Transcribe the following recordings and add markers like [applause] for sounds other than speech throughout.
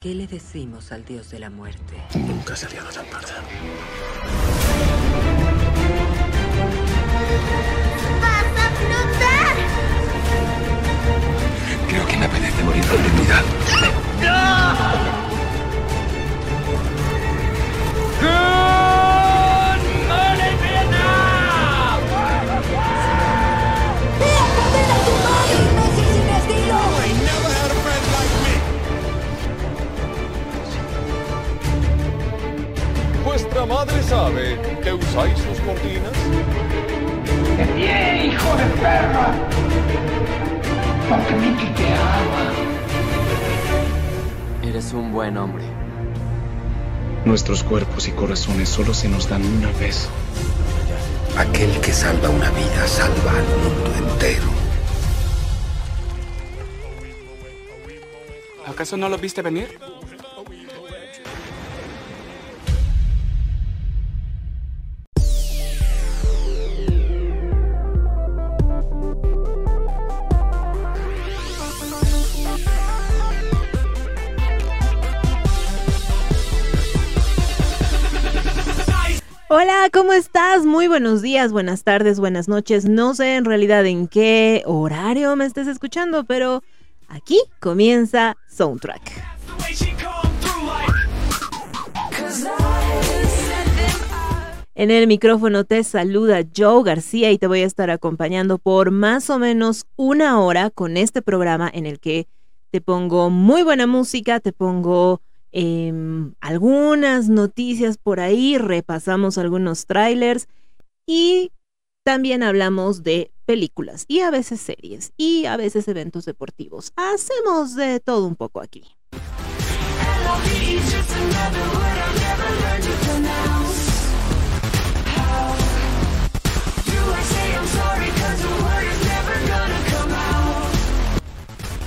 ¿Qué le decimos al dios de la muerte? Nunca se ha liado tan parda. ¡Vas a flotar! Creo que me apetece morir con dignidad. ¿Vuestra madre sabe que usáis sus cortinas? ¡Bien, hijo de perra! Porque Mickey te ama. Eres un buen hombre. Nuestros cuerpos y corazones solo se nos dan una vez. Aquel que salva una vida salva al mundo entero. ¿Acaso no lo viste venir? ¿Cómo estás? Muy buenos días, buenas tardes, buenas noches. No sé en realidad en qué horario me estés escuchando, pero aquí comienza Soundtrack. En el micrófono te saluda Joe García y te voy a estar acompañando por más o menos una hora con este programa en el que te pongo muy buena música, te pongo em, algunas noticias por ahí, repasamos algunos trailers y también hablamos de películas y a veces series y a veces eventos deportivos. Hacemos de todo un poco aquí.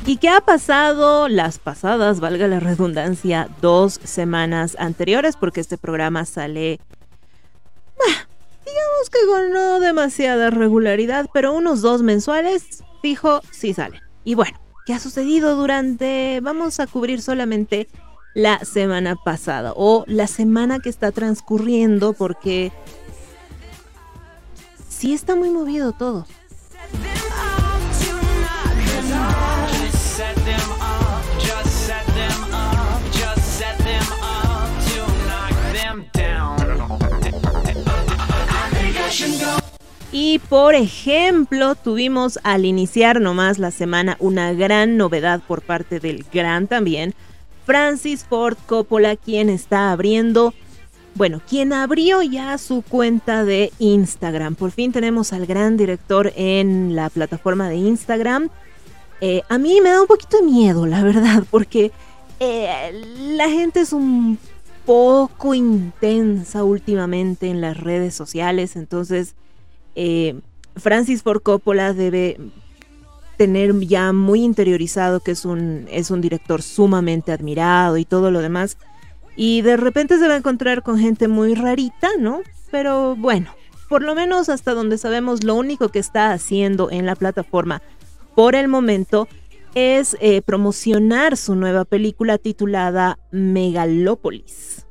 ¿Y qué ha pasado las pasadas, valga la redundancia, dos semanas anteriores? Porque este programa sale, bah, digamos que con no demasiada regularidad, pero unos dos mensuales, fijo, sí salen. Y bueno, ¿qué ha sucedido durante, vamos a cubrir solamente la semana pasada o la semana que está transcurriendo porque sí está muy movido todo. Y por ejemplo, tuvimos al iniciar nomás la semana una gran novedad por parte del gran también, Francis Ford Coppola, quien está abriendo, bueno, quien abrió ya su cuenta de Instagram. Por fin tenemos al gran director en la plataforma de Instagram. Eh, a mí me da un poquito de miedo, la verdad, porque eh, la gente es un poco intensa últimamente en las redes sociales, entonces eh, Francis Ford Coppola debe tener ya muy interiorizado que es un, es un director sumamente admirado y todo lo demás. Y de repente se va a encontrar con gente muy rarita, ¿no? Pero bueno, por lo menos hasta donde sabemos, lo único que está haciendo en la plataforma por el momento es eh, promocionar su nueva película titulada Megalópolis.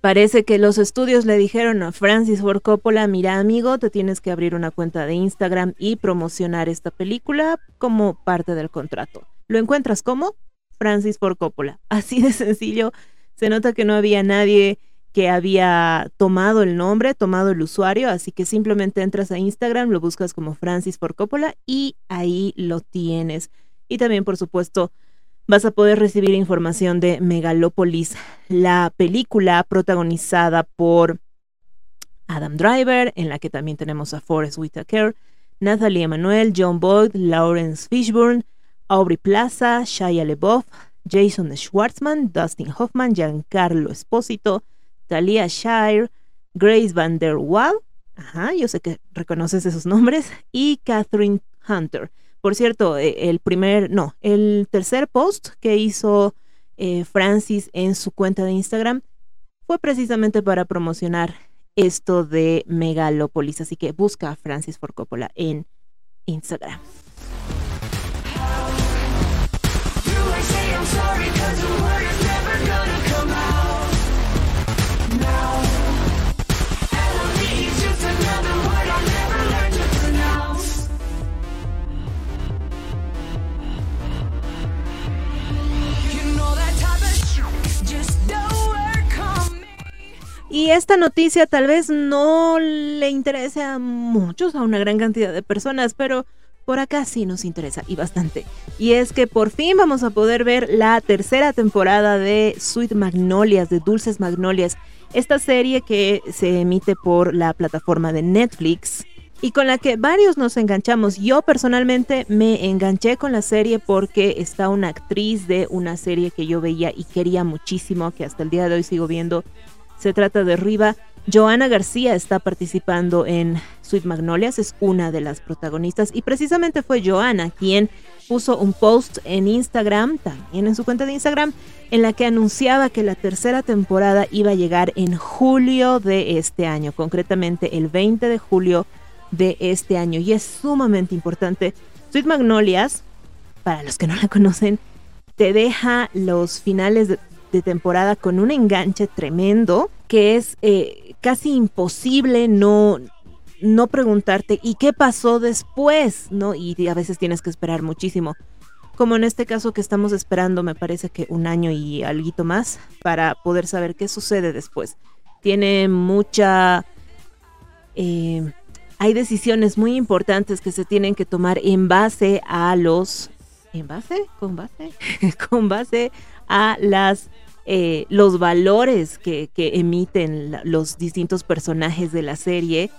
Parece que los estudios le dijeron a Francis Ford Coppola, mira amigo, te tienes que abrir una cuenta de Instagram y promocionar esta película como parte del contrato. ¿Lo encuentras como? Francis Ford Coppola. [laughs] Así de sencillo. Se nota que no había nadie que había tomado el nombre, tomado el usuario, así que simplemente entras a Instagram, lo buscas como Francis Ford Coppola y ahí lo tienes. Y también, por supuesto, vas a poder recibir información de Megalópolis, la película protagonizada por Adam Driver, en la que también tenemos a Forrest Whitaker, Nathalie Emanuel, John Boyd, Lawrence Fishburne, Aubrey Plaza, Shia LeBoff, Jason Schwartzman, Dustin Hoffman, Giancarlo Espósito, Talia Shire, Grace Van der Waal, ajá, yo sé que reconoces esos nombres, y Catherine Hunter. Por cierto, e, el primer, no, el tercer post que hizo eh, Francis en su cuenta de Instagram fue precisamente para promocionar esto de Megalópolis. Así que busca a Francis Ford Coppola en Instagram. Esta noticia tal vez no le interese a muchos, a una gran cantidad de personas, pero por acá sí nos interesa y bastante. Y es que por fin vamos a poder ver la tercera temporada de Sweet Magnolias, de Dulces Magnolias, esta serie que se emite por la plataforma de Netflix y con la que varios nos enganchamos. Yo personalmente me enganché con la serie porque está una actriz de una serie que yo veía y quería muchísimo, que hasta el día de hoy sigo viendo. Se trata de Riva. Joana García está participando en Sweet Magnolias, es una de las protagonistas y precisamente fue Joana quien puso un post en Instagram, también en su cuenta de Instagram, en la que anunciaba que la tercera temporada iba a llegar en julio de este año, concretamente el 20 de julio de este año. Y es sumamente importante. Sweet Magnolias, para los que no la conocen, te deja los finales de, temporada con un enganche tremendo que es eh, casi imposible no, no preguntarte ¿y qué pasó después? ¿no? Y a veces tienes que esperar muchísimo. Como en este caso que estamos esperando, me parece que un año y algo más para poder saber qué sucede después. Tiene mucha eh, hay decisiones muy importantes que se tienen que tomar en base a los... ¿En base? ¿Con base? [laughs] con base a las... Eh, los valores que, que emiten los distintos personajes de la serie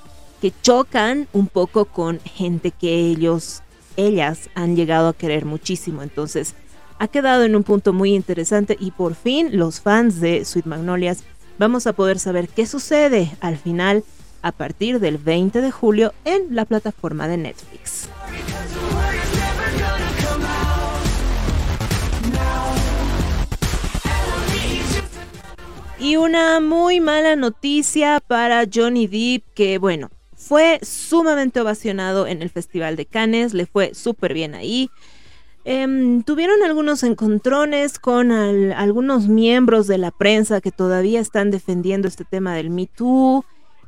que chocan un poco con gente que ellos, ellas han llegado a querer muchísimo. Entonces, ha quedado en un punto muy interesante y por fin los fans de Sweet Magnolias vamos a poder saber qué sucede al final a partir del 20 de julio en la plataforma de Netflix. Y una muy mala noticia para Johnny Depp, que bueno, fue sumamente ovacionado en el Festival de Cannes, le fue súper bien ahí. Em, tuvieron algunos encontrones con algunos miembros de la prensa que todavía están defendiendo este tema del Me Too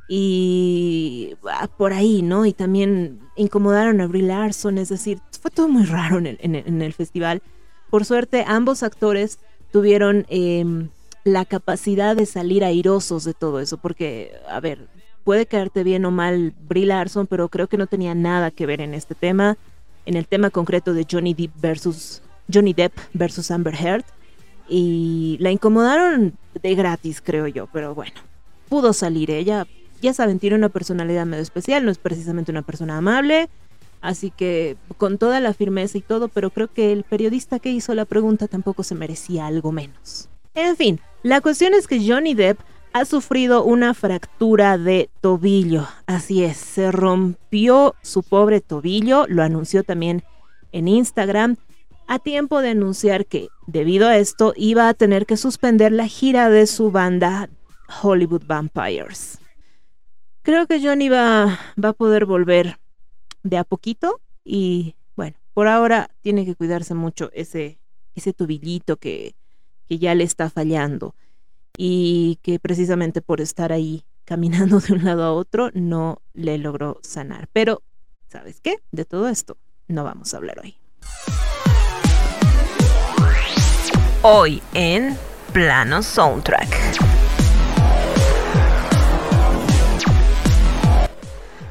y ah, por ahí, ¿no? Y también incomodaron a Brie Larson, es decir, fue todo muy raro en el, festival. Por suerte, ambos actores tuvieron em, la capacidad de salir airosos de todo eso, porque, a ver, puede caerte bien o mal Brie Larson, pero creo que no tenía nada que ver en este tema, en el tema concreto de Johnny Depp versus Johnny Depp versus Amber Heard, y la incomodaron de gratis, creo yo, pero bueno, pudo salir ella. Ya saben, tiene una personalidad medio especial, no es precisamente una persona amable, así que con toda la firmeza y todo, pero creo que el periodista que hizo la pregunta tampoco se merecía algo menos. En fin, la cuestión es que Johnny Depp ha sufrido una fractura de tobillo. Así es, se rompió su pobre tobillo, lo anunció también en Instagram, a tiempo de anunciar que, debido a esto, iba a tener que suspender la gira de su banda Hollywood Vampires. Creo que Johnny va, va a poder volver de a poquito y bueno, por ahora tiene que cuidarse mucho ese, ese tubillito que, que ya le está fallando y que precisamente por estar ahí caminando [laughs] de un lado a otro no le logró sanar. Pero, ¿sabes qué? De todo esto no vamos a hablar hoy. Hoy en Plano Soundtrack.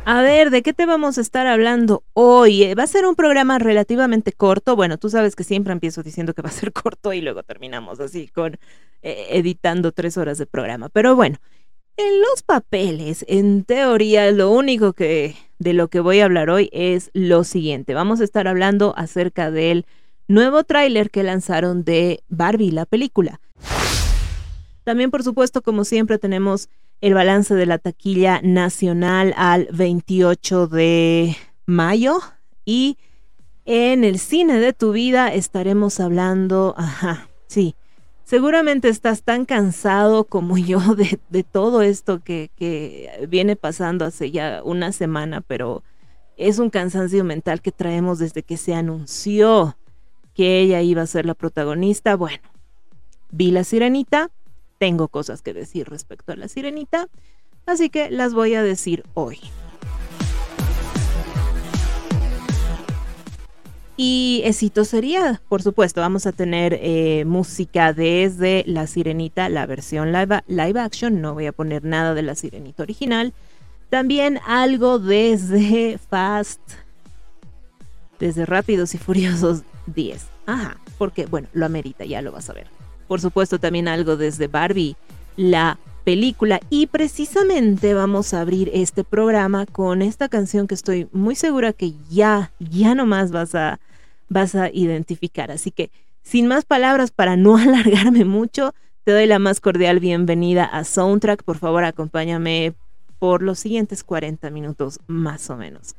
A ver, ¿de qué te vamos a estar hablando hoy? Eh, va a ser un programa relativamente corto. Bueno, tú sabes que siempre empiezo diciendo que va a ser [laughs] corto y luego terminamos así con eh, editando tres horas de programa. Pero bueno, en los papeles, en teoría, lo único que de lo que voy a hablar hoy es lo siguiente. Vamos a estar hablando acerca del nuevo tráiler que lanzaron de Barbie, la película. También, por supuesto, como siempre, tenemos el balance de la taquilla nacional al 28 de mayo y en el cine de tu vida estaremos hablando, ajá, sí, seguramente estás tan cansado como yo [laughs] de, todo esto que, que, viene pasando hace ya una semana, pero es un cansancio mental que traemos desde que se anunció que ella iba a ser la protagonista. Bueno, vi la sirenita, tengo cosas que decir respecto a la sirenita, así que las voy a decir hoy. Y sería, por supuesto, vamos a tener eh, música desde La Sirenita, la versión live, live action, no voy a poner nada de La Sirenita original. También algo desde Fast, desde Rápidos y Furiosos 10. Ajá, porque bueno, lo amerita, ya lo vas a ver. Por supuesto, también algo desde Barbie, la película. Y precisamente vamos a abrir este programa con esta canción que estoy muy segura que ya, ya nomás vas a, vas a identificar. Así que, sin más palabras, para no [laughs] alargarme mucho, te doy la más cordial bienvenida a Soundtrack. Por favor, acompáñame por los siguientes 40 minutos más o menos.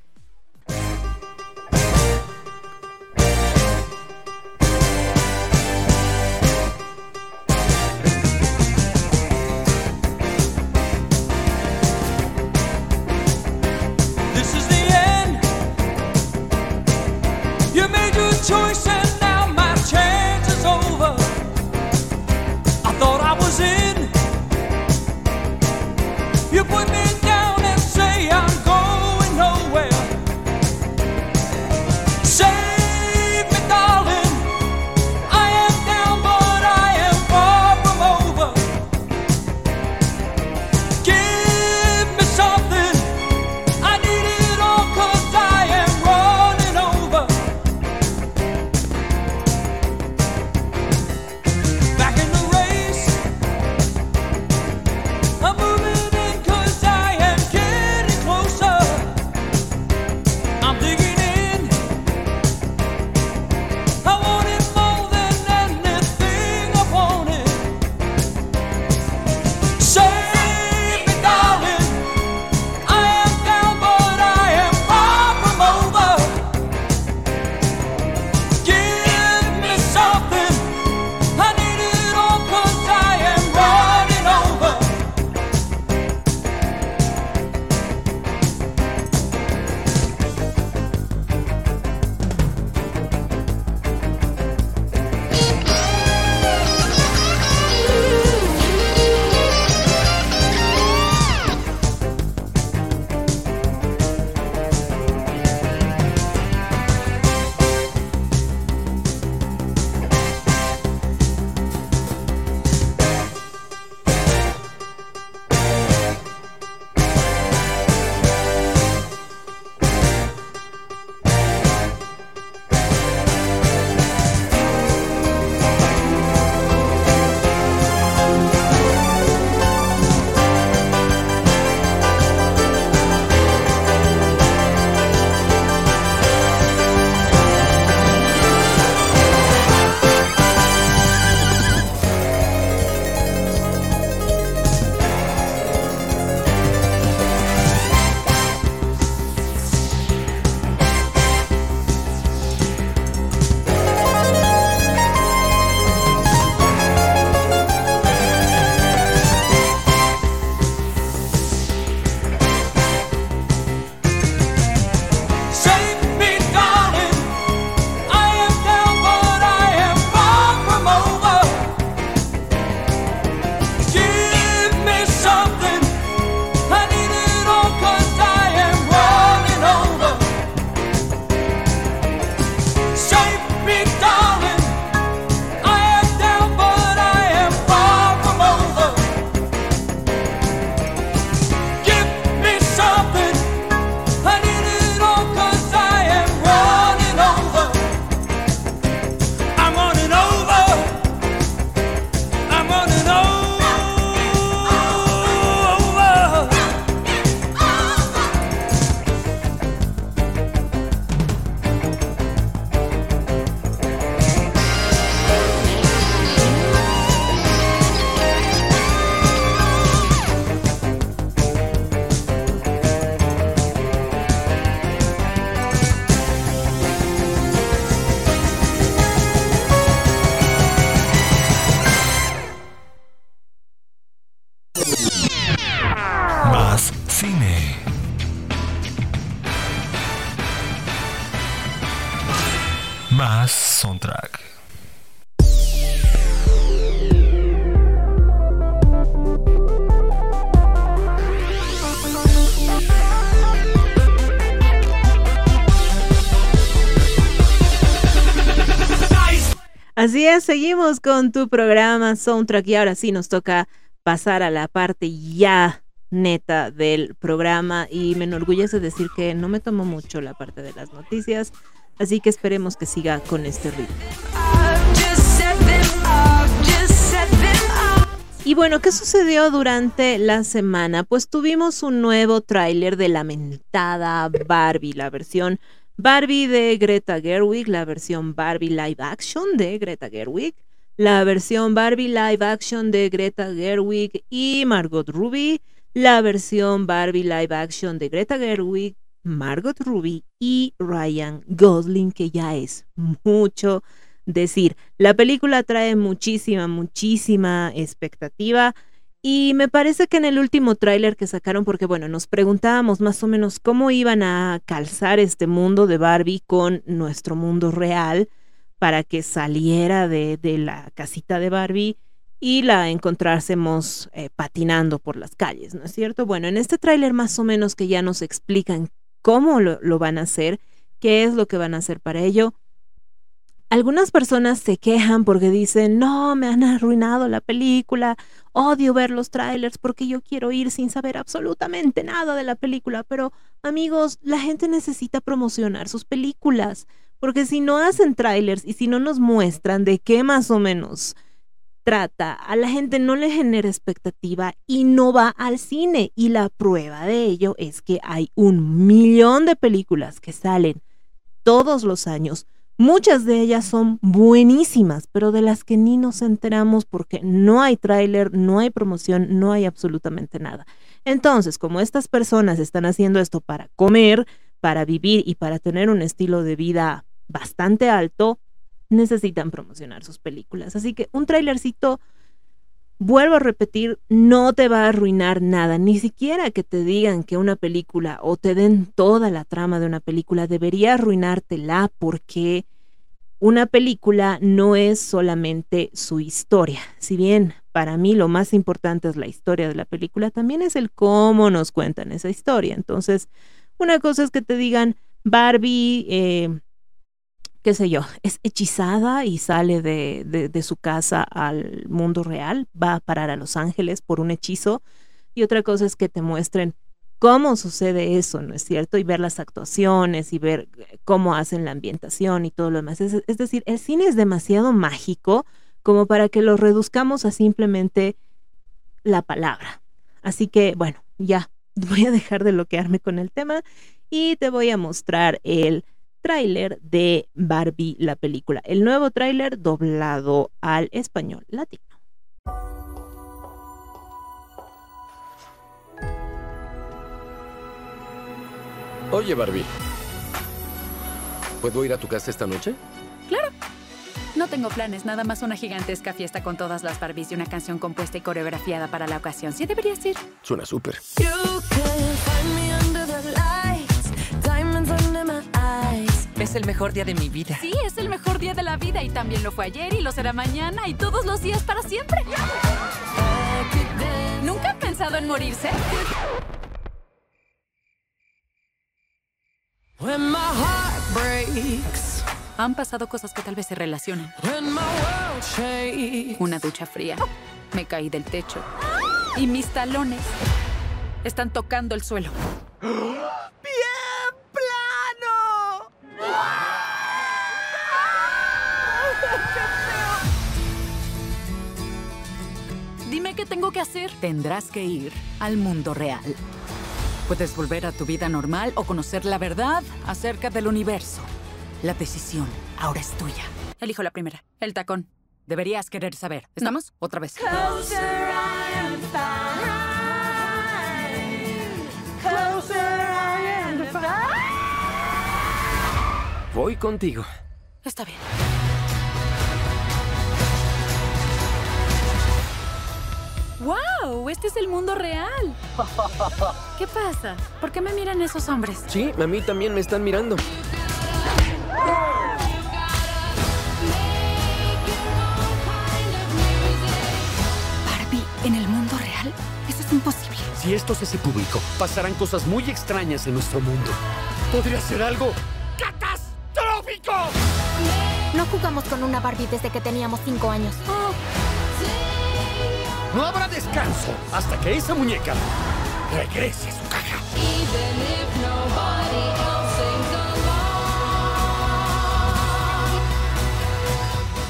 Así es, seguimos con tu programa Soundtrack y ahora sí nos toca pasar a la parte ya neta del programa y me enorgullece decir que no me tomo mucho la parte de las noticias, así que esperemos que siga con este ritmo. Y bueno, ¿qué sucedió durante la semana? Pues tuvimos un nuevo tráiler de lamentada Barbie, la versión Barbie de Greta Gerwig, la versión Barbie live action de Greta Gerwig, la versión Barbie live action de Greta Gerwig y Margot Ruby, la versión Barbie live action de Greta Gerwig, Margot Ruby y Ryan Gosling, que ya es mucho decir. La película trae muchísima, muchísima expectativa. Y me parece que en el último tráiler que sacaron, porque bueno, nos preguntábamos más o menos cómo iban a calzar este mundo de Barbie con nuestro mundo real para que saliera de, de la casita de Barbie y la encontrásemos eh, patinando por las calles, ¿no es cierto? Bueno, en este tráiler más o menos que ya nos explican cómo lo, lo van a hacer, qué es lo que van a hacer para ello. Algunas personas se quejan porque dicen, no, me han arruinado la película, odio ver los trailers porque yo quiero ir sin saber absolutamente nada de la película, pero amigos, la gente necesita promocionar sus películas, porque si no hacen trailers y si no nos muestran de qué más o menos trata, a la gente no le genera expectativa y no va al cine. Y la prueba de ello es que hay un millón de películas que salen todos los años. Muchas de ellas son buenísimas, pero de las que ni nos enteramos porque no hay tráiler, no hay promoción, no hay absolutamente nada. Entonces, como estas personas están haciendo esto para comer, para vivir y para tener un estilo de vida bastante alto, necesitan promocionar sus películas. Así que un trailercito, vuelvo a repetir, no te va a arruinar nada, ni siquiera que te digan que una película o te den toda la trama de una película debería arruinártela porque una película no es solamente su historia. Si bien para mí lo más importante es la historia de la película, también es el cómo nos cuentan esa historia. Entonces, una cosa es que te digan, Barbie eh, qué sé yo, es hechizada y sale de, de, su casa al mundo real, va a parar a Los Ángeles por un hechizo. Y otra cosa es que te muestren cómo sucede eso, ¿no es cierto? Y ver las actuaciones y ver eh, cómo hacen la ambientación y todo lo demás. Es, es decir, el cine es demasiado mágico como para que lo reduzcamos a simplemente la palabra. Así que, bueno, ya [laughs] voy a dejar de bloquearme con el tema y te voy a mostrar el tráiler de Barbie la película. El nuevo tráiler doblado al español latino. Oye, Barbie. ¿Puedo ir a tu casa esta noche? Claro. No tengo planes, nada más una gigantesca fiesta con todas las Barbies y una canción compuesta y coreografiada para la ocasión. ¿Sí deberías ir? Suena súper. Es el mejor día de mi vida. Sí, es el mejor día de la vida y también lo fue ayer y lo será mañana y todos los días para siempre. ¿Nunca han pensado en morirse? Han pasado cosas que tal vez se relacionen. Una ducha fría. Me caí del techo. Y mis talones están tocando el suelo. [gasps] Dime qué tengo que hacer. Tendrás que ir al mundo real. Puedes volver a tu vida normal o conocer la verdad acerca del universo. La decisión ahora es tuya. Elijo la primera, el tacón. Deberías querer saber. ¿Estamos? Otra vez. Voy contigo. Está bien. ¡Wow! Este es el mundo real. [laughs] ¿Qué pasa? ¿Por qué me miran esos hombres? Sí, a mí también me están mirando. Barbie, ¿en el mundo real? Eso es imposible. Si esto se hace público, pasarán cosas muy extrañas en nuestro mundo. Podría ser algo No jugamos con una Barbie desde que teníamos cinco años. No habrá descanso hasta que esa muñeca regrese a su caja.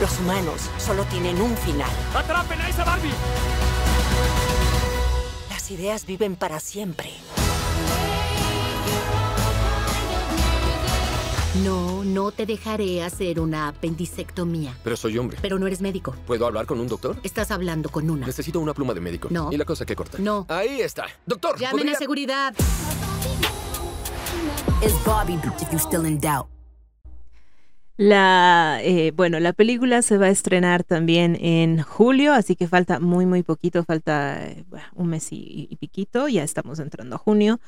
Los humanos solo tienen un final. ¡Atrapen a esa Barbie! Las ideas viven para siempre. No, no te dejaré hacer una apendicectomía. Pero soy hombre. Pero no eres médico. ¿Puedo hablar con un doctor? Estás hablando con una. Necesito una pluma de médico. No. ¿Y la cosa que corta? No. Ahí está. Doctor, Llamen ¿podría- a seguridad. Es Bobby, if you're still in doubt. La, eh, bueno, la película se va a estrenar también en julio, así que falta muy, muy poquito, falta eh, un mes y, y piquito, ya estamos entrando a junio.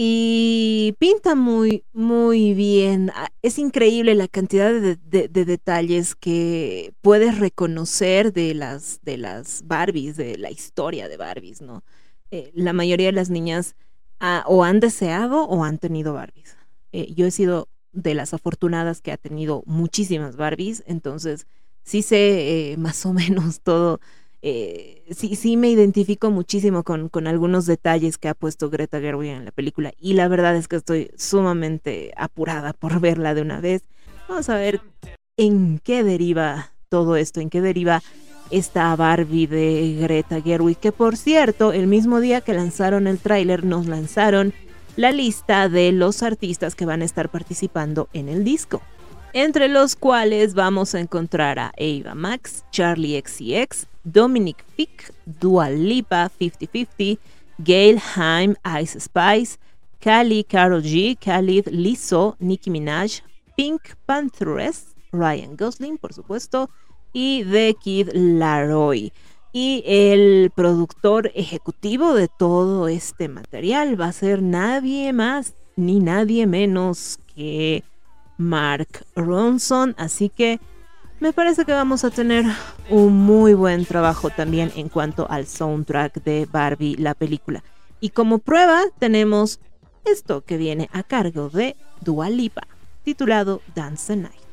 Y pinta muy, muy bien. Ah, Es increíble la cantidad de detalles que puedes reconocer de las, de las Barbies, de la historia de Barbies, ¿no? Eh, la mayoría de las niñas ah, o han deseado o han tenido Barbies. Eh, yo he sido de las afortunadas que ha tenido muchísimas Barbies, entonces sí sé eh, [laughs] más o menos todo. Eh, sí, sí me identifico muchísimo con, con algunos detalles que ha puesto Greta Gerwig en la película y la verdad es que estoy sumamente apurada por verla de una vez. Vamos a ver en qué deriva todo esto, en qué deriva esta Barbie de Greta Gerwig, que por cierto, el mismo día que lanzaron el tráiler nos lanzaron la lista de los artistas que van a estar participando en el disco, entre los cuales vamos a encontrar a Ava Max, Charlie XCX, Dominic Fick, Dua Lipa 5050, Gail Haim, Ice Spice, Kali Karol G, Khalid Lizzo, Nicki Minaj, Pink Panthers, Ryan Gosling, por supuesto, y The Kid Laroi. Y el productor ejecutivo de todo este material va a ser nadie más ni nadie menos que Mark Ronson. Así que me parece que vamos a tener un muy buen trabajo también en cuanto al soundtrack de Barbie, la película. Y como prueba tenemos esto que viene a cargo de Dua Lipa, titulado Dance the Night.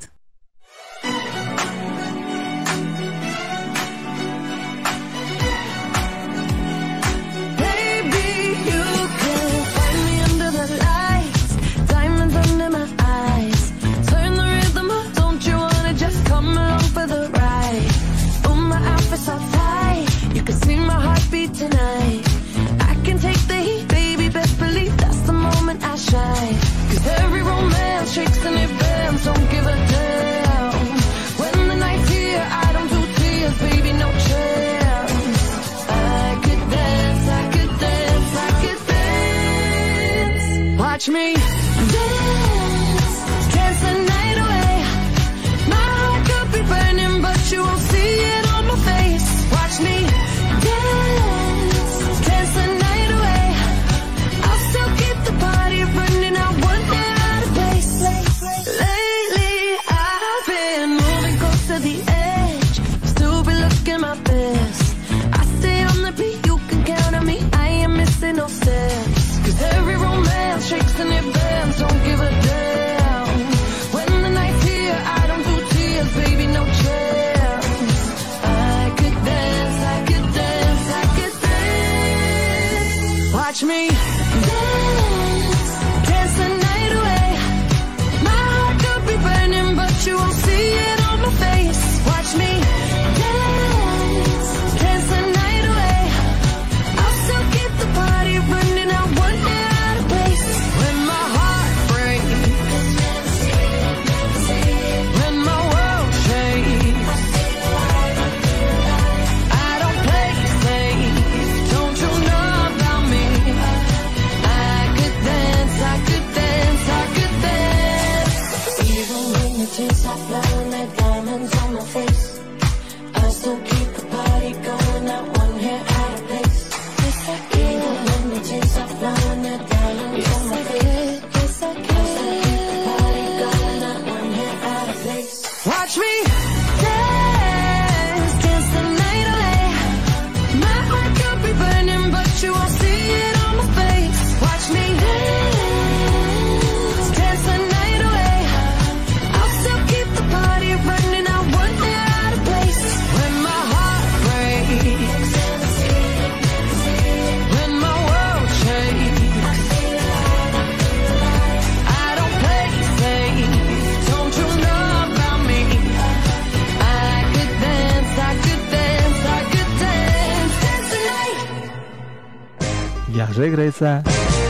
Regresa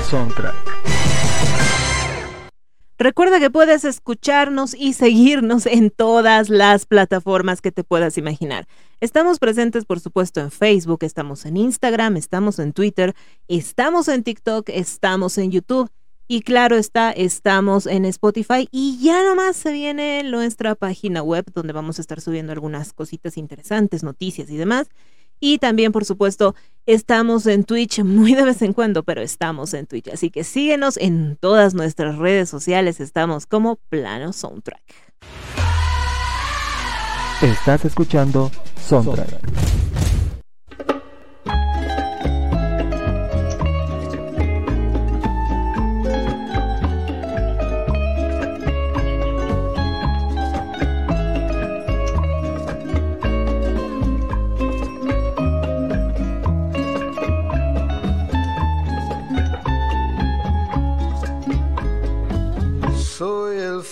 Soundtrack. Recuerda que puedes escucharnos y seguirnos en todas las plataformas que te puedas imaginar. Estamos presentes, por supuesto, en Facebook, estamos en Instagram, estamos en Twitter, estamos en TikTok, estamos en YouTube. Y claro está, estamos en Spotify y ya nomás se viene nuestra página web donde vamos a estar subiendo algunas cositas interesantes, noticias y demás. Y también, por supuesto, estamos en Twitch muy de vez en cuando, pero estamos en Twitch. Así que síguenos en todas nuestras redes sociales. Estamos como Plano Soundtrack. Estás escuchando Soundtrack. Soy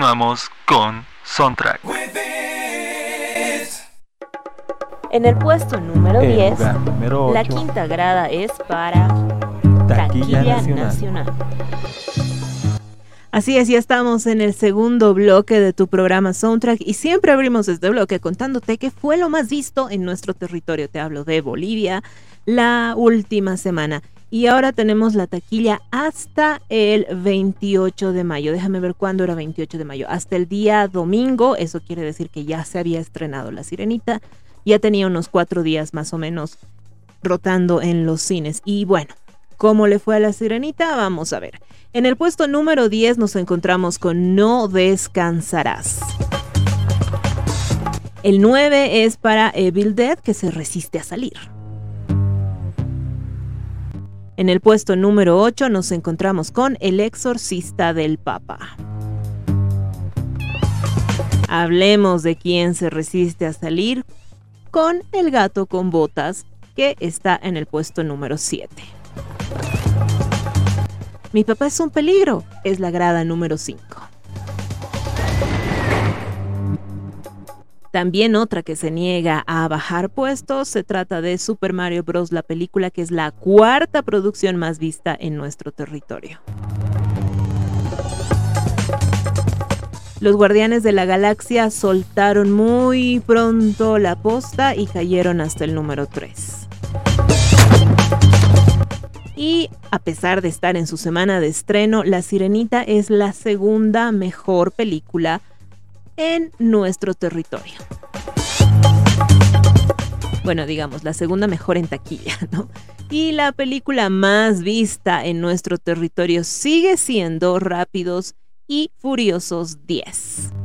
Continuamos con Soundtrack. En el puesto número En 10, lugar número la quinta grada es para Taquilla Taquilla Nacional. Nacional. Así es, ya estamos en el segundo bloque de tu programa Soundtrack y siempre abrimos este bloque contándote qué fue lo más visto en nuestro territorio. Te hablo de Bolivia la última semana. Y ahora tenemos la taquilla hasta el 28 de mayo. Déjame ver cuándo era 28 de mayo. Hasta el día domingo. Eso quiere decir que ya se había estrenado La Sirenita. Ya tenía unos cuatro días más o menos rotando en los cines. Y bueno, ¿cómo le fue a La Sirenita? Vamos a ver. En el puesto número 10 nos encontramos con No Descansarás. El 9 es para Evil Dead que se resiste a salir. En el puesto número 8 nos encontramos con El exorcista del Papa. Hablemos de quién se resiste a salir con El gato con botas que está en el puesto número 7. Mi papá es un peligro, es la grada número 5. También otra que se niega a bajar puestos se trata de Super Mario Bros. la película que es la cuarta producción más vista en nuestro territorio. Los Guardianes de la Galaxia soltaron muy pronto la posta y cayeron hasta el número 3. Y a pesar de estar en su semana de estreno, La Sirenita es la segunda mejor película en nuestro territorio. Bueno, digamos, la segunda mejor en taquilla, [laughs] ¿no? Y la película más vista en nuestro territorio sigue siendo Rápidos y Furiosos 10.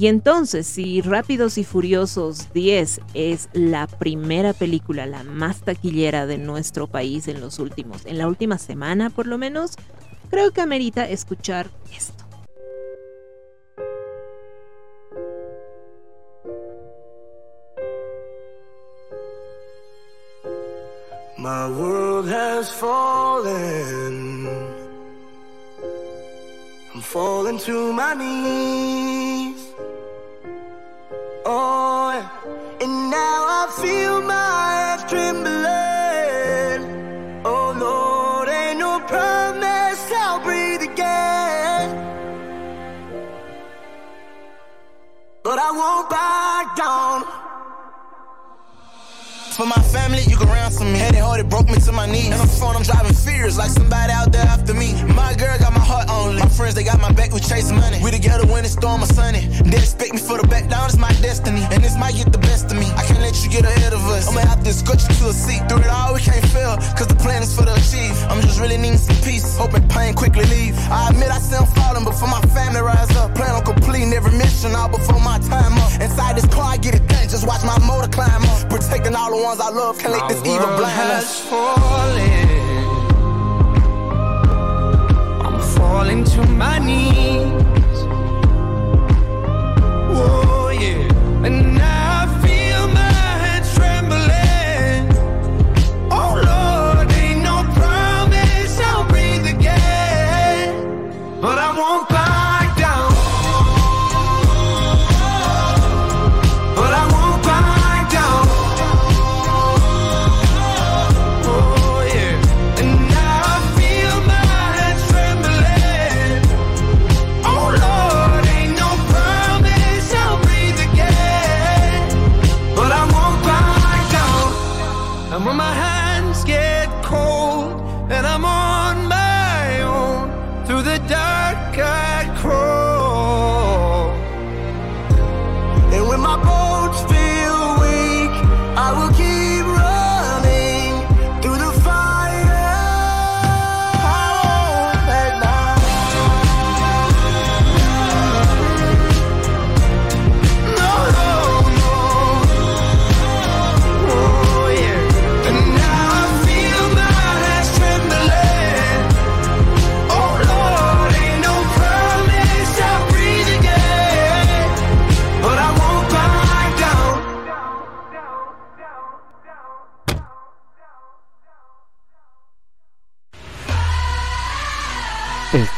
Y entonces, si Rápidos y Furiosos 10 es la primera película, la más taquillera de nuestro país en los últimos, en la última semana por lo menos, creo que amerita escuchar esto. My world has fallen. I'm falling to my. Yeah. and now I feel my head trembling. Oh Lord, ain't no promise I'll breathe again. But I won't back down. For my family, you can ransom me. Had it hard, it broke me to my knees. And I'm phone, I'm driving fears like somebody out there after me. My girl got my My friends, they got my back, we chase money. We together when it's storm or sunny. They expect me for the back down, it's my destiny. And this might get the best of me. I can't let you get ahead of us. I'ma have to escort you to a seat. Through it all, we can't fail. Cause the plan is for the achieve. I'm just really needing some peace. Hoping pain quickly leave. I admit I see I'm falling, but for my family, rise up. Plan on completing every mission all before my time up. Inside this car, I get it done. Just watch my motor climb up. Protecting all the ones I love. Can't let this evil blind us. falling.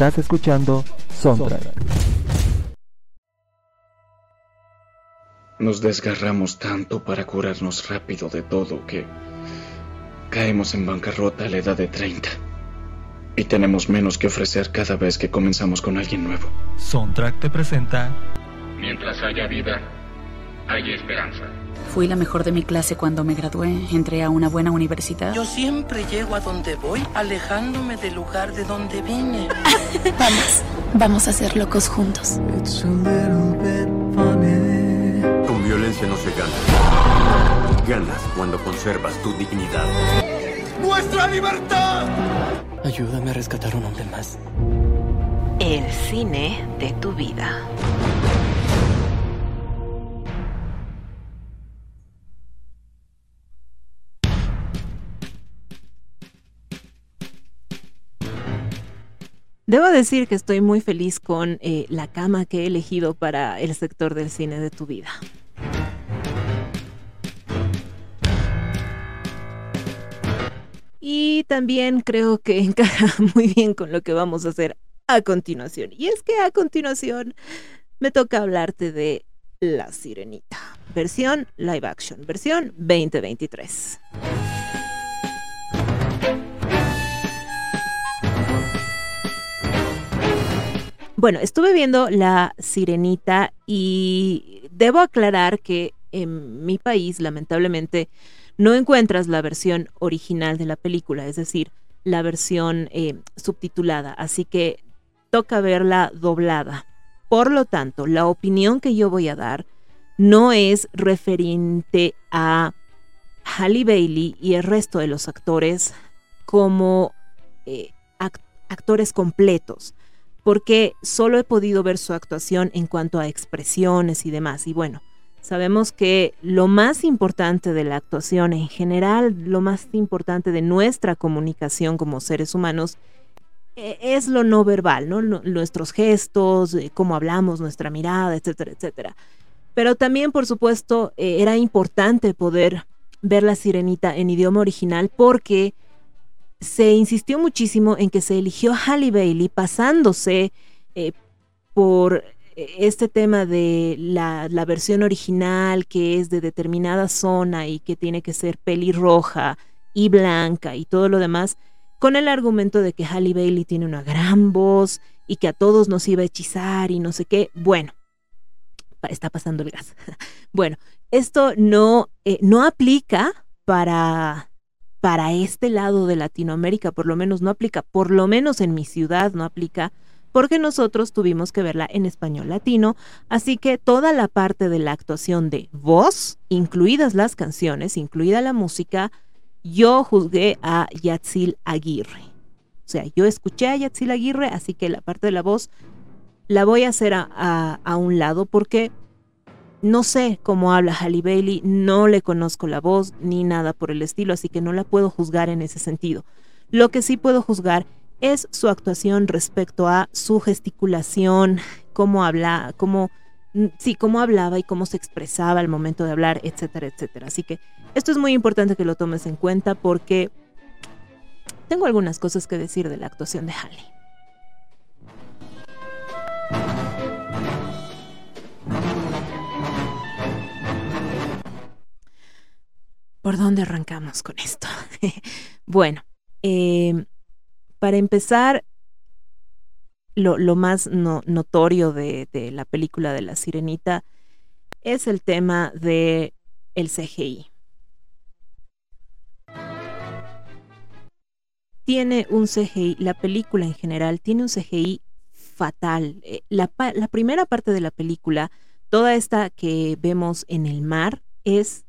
Estás escuchando Soundtrack. Nos desgarramos tanto para curarnos rápido de todo que caemos en bancarrota a la edad de 30. Y tenemos menos que ofrecer cada vez que comenzamos con alguien nuevo. Soundtrack te presenta Mientras haya vida, hay esperanza. Fui la mejor de mi clase cuando me gradué. Entré a una buena universidad. Yo siempre llego a donde voy, alejándome del lugar de donde vine. [laughs] Vamos, vamos a ser locos juntos. Con violencia no se gana. Ganas cuando conservas tu dignidad. ¡Nuestra libertad! Ayúdame a rescatar un hombre más. El cine de tu vida. Debo decir que estoy muy feliz con eh, la cama que he elegido para el sector del cine de tu vida. Y también creo que encaja [laughs] muy bien con lo que vamos a hacer a continuación. Y es que a continuación me toca hablarte de La Sirenita, versión live action, versión 2023. Bueno, estuve viendo La Sirenita y debo aclarar que en mi país, lamentablemente, no encuentras la versión original de la película, es decir, la versión eh, subtitulada, así que toca verla doblada. Por lo tanto, la opinión que yo voy a dar no es referente a Halle Bailey y el resto de los actores como eh, act- actores completos, porque solo he podido ver su actuación en cuanto a expresiones y demás. Y bueno, sabemos que lo más importante de la actuación en general, lo más importante de nuestra comunicación como seres humanos, eh, es lo no verbal, ¿no? Nuestros gestos, eh, cómo hablamos, nuestra mirada, etcétera, etcétera. Pero también, por supuesto, eh, era importante poder ver la sirenita en idioma original porque se insistió muchísimo en que se eligió Halle Bailey pasándose eh, por eh, este tema de la, versión original que es de determinada zona y que tiene que ser pelirroja y blanca y todo lo demás, con el argumento de que Halle Bailey tiene una gran voz y que a todos nos iba a hechizar y no sé qué. Bueno, está pasando el gas. [laughs] bueno, esto no, eh, no aplica para, para este lado de Latinoamérica, por lo menos no aplica, por lo menos en mi ciudad no aplica, porque nosotros tuvimos que verla en español latino, así que toda la parte de la actuación de voz, incluidas las canciones, incluida la música, yo juzgué a Yatzil Aguirre. O sea, yo escuché a Yatzil Aguirre, así que la parte de la voz la voy a hacer a, a- a un lado porque no sé cómo habla Halle Bailey, no le conozco la voz ni nada por el estilo, así que no la puedo juzgar en ese sentido. Lo que sí puedo juzgar es su actuación respecto a su gesticulación, cómo habla, cómo mm, sí, cómo hablaba y cómo se expresaba al momento de hablar, etcétera, etcétera. Así que esto es muy importante que lo tomes en cuenta porque tengo algunas cosas que decir de la actuación de Halle. ¿Por dónde arrancamos con esto? [laughs] bueno, eh, para empezar, lo, más no- notorio de, la película de La Sirenita es el tema de el CGI. Tiene un CGI, la película en general tiene un CGI fatal. Eh, la primera parte de la película, toda esta que vemos en el mar, es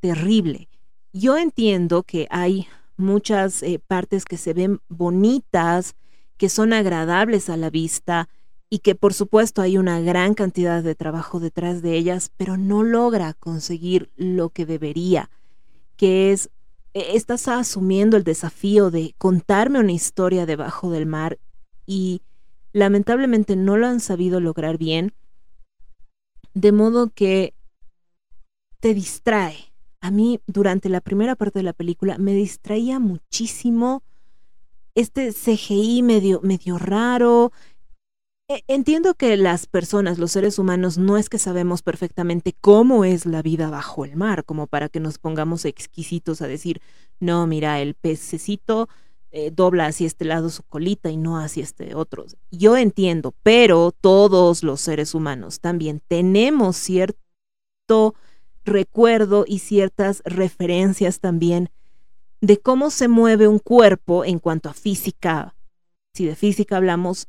terrible. Yo entiendo que hay muchas eh, partes que se ven bonitas, que son agradables a la vista y que por supuesto hay una gran cantidad de trabajo detrás de ellas, pero no logra conseguir lo que debería, que es, eh, estás asumiendo el desafío de contarme una historia debajo del mar y lamentablemente no lo han sabido lograr bien, de modo que te distrae. A mí durante la primera parte de la película me distraía muchísimo este CGI medio, raro. E- Entiendo que las personas, los seres humanos, no es que sabemos perfectamente cómo es la vida bajo el mar, como para que nos pongamos exquisitos a decir, no, mira, el pececito eh, dobla hacia este lado su colita y no hacia este otro. Yo entiendo, pero todos los seres humanos también tenemos cierto recuerdo y ciertas referencias también de cómo se mueve un cuerpo en cuanto a física, si de física hablamos,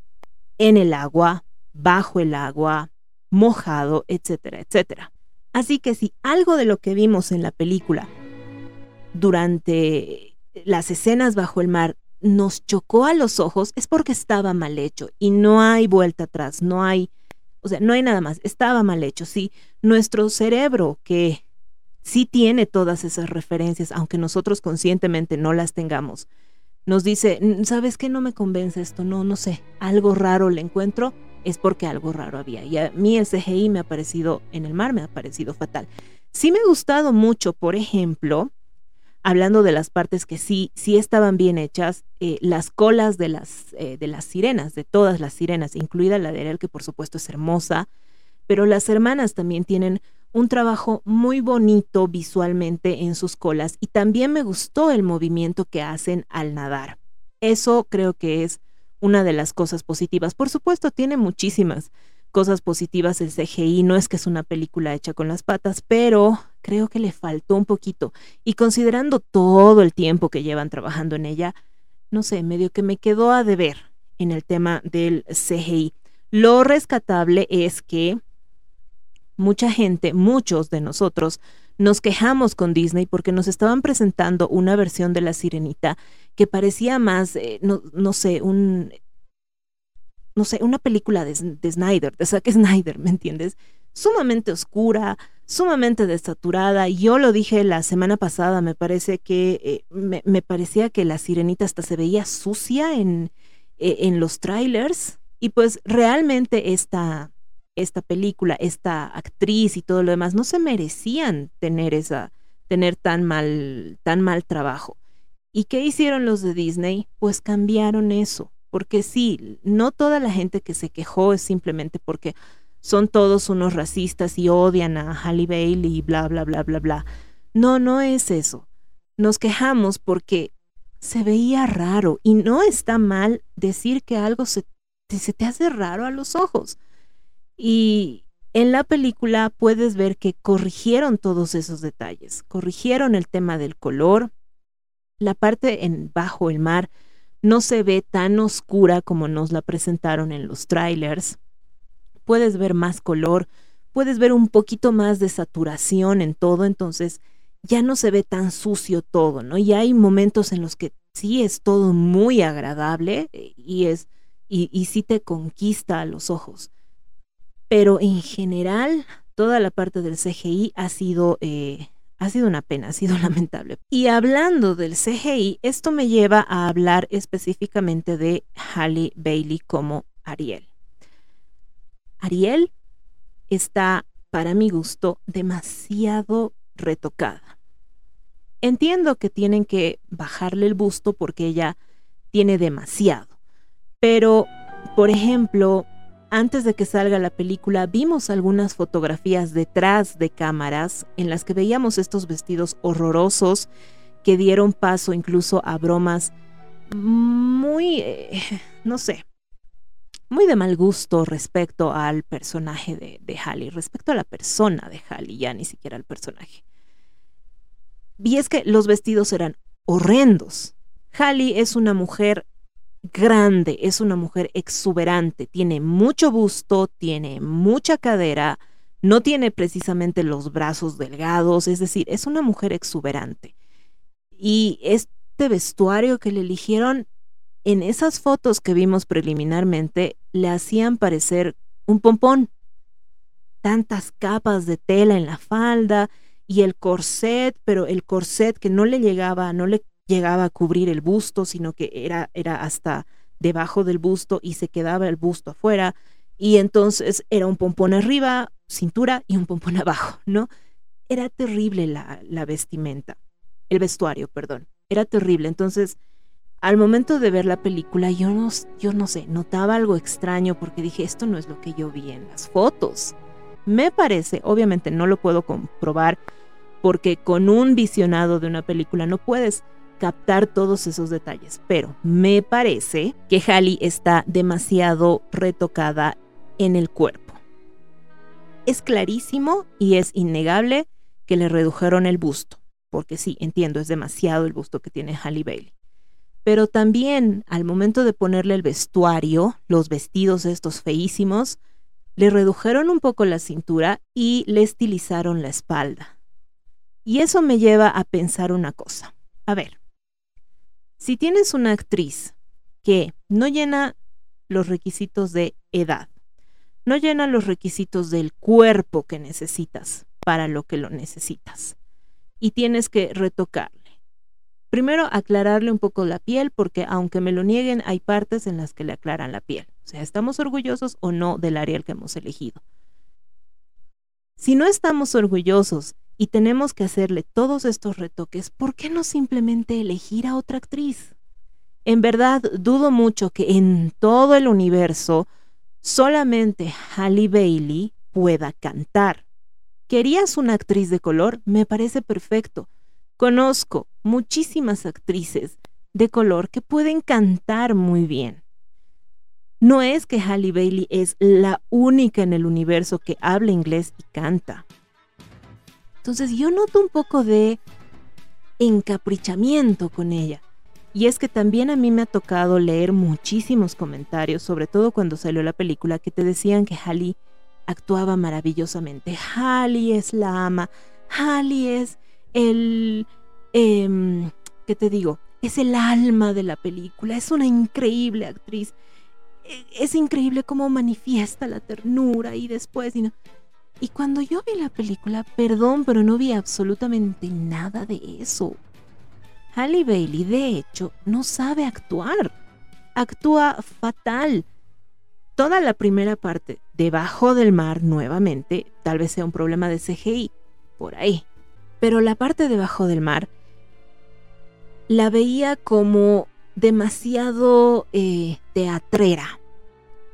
en el agua, bajo el agua, mojado, etcétera, etcétera. Así que si algo de lo que vimos en la película durante las escenas bajo el mar nos chocó a los ojos es porque estaba mal hecho y no hay vuelta atrás, no hay, o sea, no hay nada más, estaba mal hecho, sí, nuestro cerebro que sí tiene todas esas referencias, aunque nosotros conscientemente no las tengamos, nos dice, "Mm, ¿sabes qué? No me convence esto, no, no sé, algo raro le encuentro, es porque algo raro había. Y a mí el CGI me ha parecido, en el mar me ha parecido fatal. Sí me ha gustado mucho, por ejemplo, hablando de las partes que sí, sí estaban bien hechas, eh, las colas de las, eh, de las sirenas, de todas las sirenas, incluida la de Ariel, que por supuesto es hermosa, pero las hermanas también tienen un trabajo muy bonito visualmente en sus colas y también me gustó el movimiento que hacen al nadar. Eso creo que es una de las cosas positivas. Por supuesto, tiene muchísimas cosas positivas el CGI, no es que es una película hecha con las patas, pero creo que le faltó un poquito. Y considerando todo el tiempo que llevan trabajando en ella, no sé, medio que me quedó a deber en el tema del CGI. Lo rescatable es que mucha gente, muchos de nosotros, nos quejamos con Disney porque nos estaban presentando una versión de La Sirenita que parecía más, eh, no, no, sé, un, no sé, una película de, de Snyder, de Zack Snyder, ¿me entiendes? Sumamente oscura, sumamente desaturada. Yo lo dije la semana pasada, me parece que, eh, me, parecía que La Sirenita hasta se veía sucia en, eh, en los trailers. Y pues realmente esta, esta película, esta actriz y todo lo demás no se merecían tener esa tener tan mal tan mal trabajo. ¿Y qué hicieron los de Disney? Pues cambiaron eso, porque sí, no toda la gente que se quejó es simplemente porque son todos unos racistas y odian a Halle Bailey y bla bla bla bla bla. No, no es eso. Nos quejamos porque se veía raro y no está mal decir que algo se, se te hace raro a los ojos. Y en la película puedes ver que corrigieron todos esos detalles, corrigieron el tema del color, la parte en bajo el mar no se ve tan oscura como nos la presentaron en los trailers. Puedes ver más color, puedes ver un poquito más de saturación en todo, entonces ya no se ve tan sucio todo, ¿no? Y hay momentos en los que sí es todo muy agradable eh, y es y, sí te conquista a los ojos pero en general toda la parte del CGI ha sido, eh, ha sido una pena, ha sido [laughs] lamentable. Y hablando del CGI, esto me lleva a hablar específicamente de Halle Bailey como Ariel. Ariel está, para mi gusto, demasiado retocada. Entiendo que tienen que bajarle el busto porque ella tiene demasiado. Pero, por ejemplo, antes de que salga la película vimos algunas fotografías detrás de cámaras en las que veíamos estos vestidos horrorosos que dieron paso incluso a bromas muy, eh, no sé, muy de mal gusto respecto al personaje de, de Halle, respecto a la persona de Halle, ya ni siquiera al personaje. Y es que los vestidos eran horrendos. Halle es una mujer grande, es una mujer exuberante, tiene mucho busto, tiene mucha cadera, no tiene precisamente los brazos delgados, es decir, es una mujer exuberante. Y este vestuario que le eligieron en esas fotos que vimos preliminarmente le hacían parecer un pompón. Tantas capas de tela en la falda y el corset, pero el corset que no le llegaba, no le llegaba a cubrir el busto, sino que era, era hasta debajo del busto y se quedaba el busto afuera. Y entonces era un pompón arriba, cintura y un pompón [laughs] abajo, ¿no? Era terrible la, la vestimenta, el vestuario, perdón. Era terrible. Entonces, al momento de ver la película, yo no, yo no sé, notaba algo extraño porque dije, esto no es lo que yo vi en las fotos. Me parece, obviamente no lo puedo comprobar porque con un visionado de una película no puedes captar todos esos detalles, pero me parece que Halle está demasiado retocada en el cuerpo. Es clarísimo y es innegable que le redujeron el busto, porque sí, entiendo, es demasiado el busto que tiene Halle Bailey. Pero también al momento de ponerle el vestuario, los vestidos estos feísimos, le redujeron un poco la cintura y le estilizaron la espalda. Y eso me lleva a pensar una cosa. A ver, si tienes una actriz que no llena los requisitos de edad, no llena los requisitos del cuerpo que necesitas para lo que lo necesitas, y tienes que retocarle. Primero, aclararle un poco la piel, porque aunque me lo nieguen, hay partes en las que le aclaran la piel. O sea, ¿estamos orgullosos o no del Ariel que hemos elegido? Si no estamos orgullosos y tenemos que hacerle todos estos retoques, ¿por qué no simplemente elegir a otra actriz? En verdad, dudo mucho que en todo el universo solamente Halle Bailey pueda cantar. ¿Querías una actriz de color? Me parece perfecto. Conozco muchísimas actrices de color que pueden cantar muy bien. No es que Halle Bailey es la única en el universo que habla inglés y canta. Entonces yo noto un poco de encaprichamiento con ella. Y es que también a mí me ha tocado leer muchísimos comentarios, sobre todo cuando salió la película, que te decían que Halle actuaba maravillosamente. Halle es la ama. Halle es el... Eh, ¿Qué te digo? Es el alma de la película. Es una increíble actriz. E, Es increíble cómo manifiesta la ternura y después... Y, no. y cuando yo vi la película, perdón, pero no vi absolutamente nada de eso. Halle Bailey, de hecho, no sabe actuar. Actúa fatal. Toda la primera parte, debajo del mar nuevamente, tal vez sea un problema de CGI, por ahí. Pero la parte debajo del mar la veía como demasiado eh, teatrera.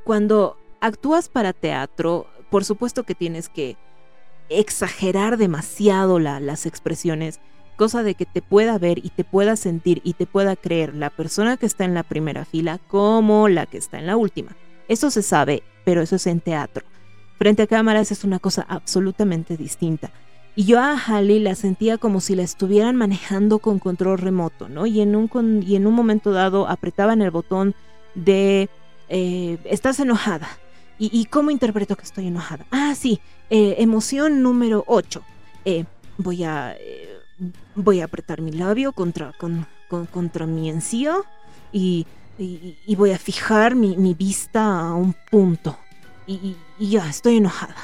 Cuando actúas para teatro, por supuesto que tienes que exagerar demasiado la- las expresiones, cosa de que te pueda ver y te pueda sentir y te pueda creer la persona que está en la primera fila como la que está en la última. Eso se sabe, pero eso es en teatro. Frente a cámaras es una cosa absolutamente distinta. Y yo a Halle la sentía como si la estuvieran manejando con control remoto, ¿no? Y en un, con- y en un momento dado apretaban el botón de eh, estás enojada. ¿Y, y cómo interpreto que estoy enojada? Ah, sí, eh, emoción número 8. voy a eh, voy a apretar mi labio contra, con- con- contra mi encío y, y- voy a fijar mi, vista a un punto. Y ya, estoy enojada.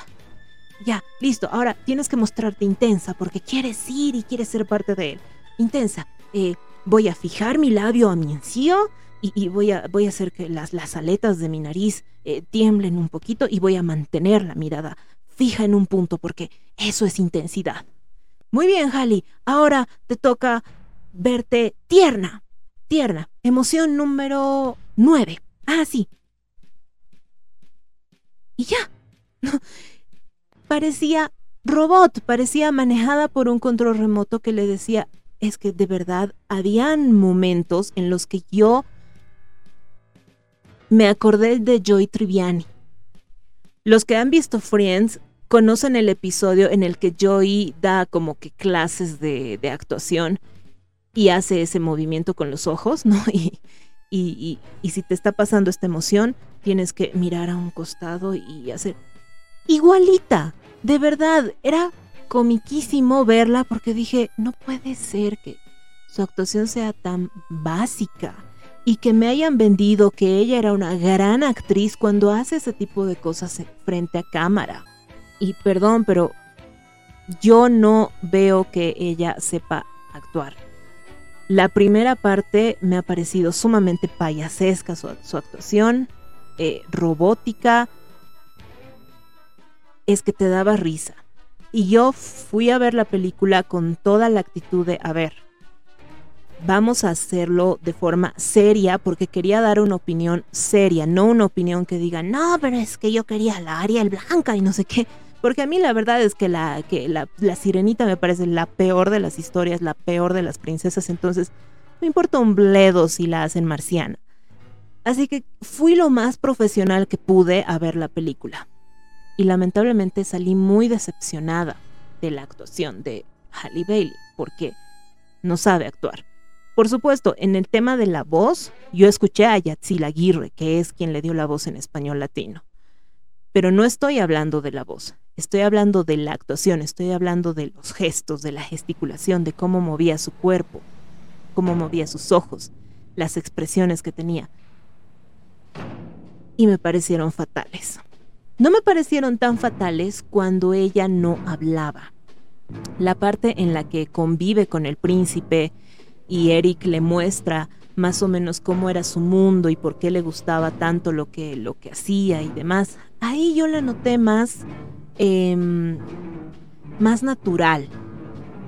Ya, listo. Ahora tienes que mostrarte intensa porque quieres ir y quieres ser parte de él. Intensa. Eh, voy a fijar mi labio a mi encío y, voy, a, voy a hacer que las, las aletas de mi nariz eh, tiemblen un poquito y voy a mantener la mirada fija en un punto porque eso es intensidad. Muy bien, Halle. Ahora te toca verte tierna. Tierna. Emoción número 9. Ah, sí. Y ya. [laughs] parecía robot, parecía manejada por un control remoto que le decía, es que de verdad habían momentos en los que yo me acordé de Joy Triviani. Los que han visto Friends conocen el episodio en el que Joey da como que clases de, actuación y hace ese movimiento con los ojos, ¿no? [laughs] Y, y- y si te está pasando esta emoción, tienes que mirar a un costado y hacer igualita. De verdad, era comiquísimo verla porque dije, no puede ser que su actuación sea tan básica y que me hayan vendido que ella era una gran actriz cuando hace ese tipo de cosas frente a cámara. Y perdón, pero yo no veo que ella sepa actuar. La primera parte me ha parecido sumamente payasesca su, actuación, eh, robótica, es que te daba risa. Y yo fui a ver la película con toda la actitud de, a ver, vamos a hacerlo de forma seria porque quería dar una opinión seria, no una opinión que diga, no, pero es que yo quería la Ariel Blanca y no sé qué. Porque a mí la verdad es que la, que la, la sirenita me parece la peor de las historias, la peor de las princesas, entonces me importa un bledo si la hacen marciana. Así que fui lo más profesional que pude a ver la película. Y lamentablemente salí muy decepcionada de la actuación de Halle Bailey, porque no sabe actuar. Por supuesto, en el tema de la voz, yo escuché a Yatzil Aguirre, que es quien le dio la voz en español latino. Pero no estoy hablando de la voz, estoy hablando de la actuación, estoy hablando de los gestos, de la gesticulación, de cómo movía su cuerpo, cómo movía sus ojos, las expresiones que tenía. Y me parecieron fatales. No me parecieron tan fatales cuando ella no hablaba. La parte en la que convive con el príncipe y Eric le muestra más o menos cómo era su mundo y por qué le gustaba tanto lo que, lo que hacía y demás. Ahí yo la noté más, em, más natural,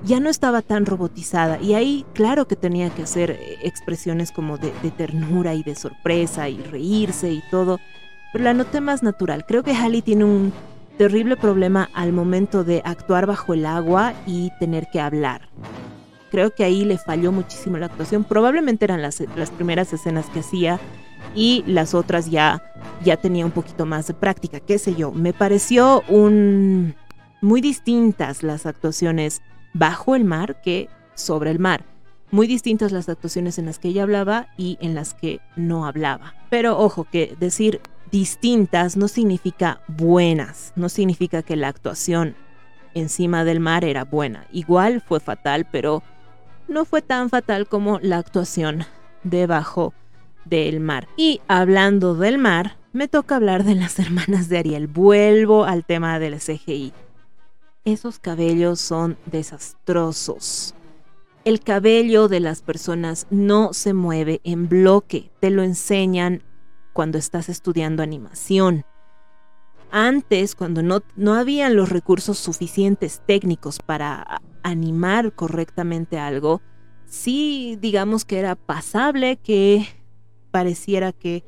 ya no estaba tan robotizada y ahí claro que tenía que hacer eh, expresiones como de, de ternura y de sorpresa y reírse y todo, pero la noté más natural. Creo que Halle tiene un terrible problema al momento de actuar bajo el agua y tener que hablar. Creo que ahí le falló muchísimo la actuación. Probablemente eran las, las primeras escenas que hacía y las otras ya, ya tenía un poquito más de práctica, qué sé yo. Me pareció un muy distintas las actuaciones bajo el mar que sobre el mar. Muy distintas las actuaciones en las que ella hablaba y en las que no hablaba. Pero ojo que decir distintas no significa buenas, no significa que la actuación encima del mar era buena. Igual fue fatal, pero no fue tan fatal como la actuación debajo del mar. Y hablando del mar, me toca hablar de las [laughs] hermanas de Ariel. Vuelvo al tema del CGI. Esos cabellos son desastrosos. El cabello de las personas no se mueve en bloque, te lo enseñan cuando estás estudiando animación. Antes, cuando no, no habían los recursos suficientes técnicos para animar correctamente algo, sí digamos que era pasable que pareciera que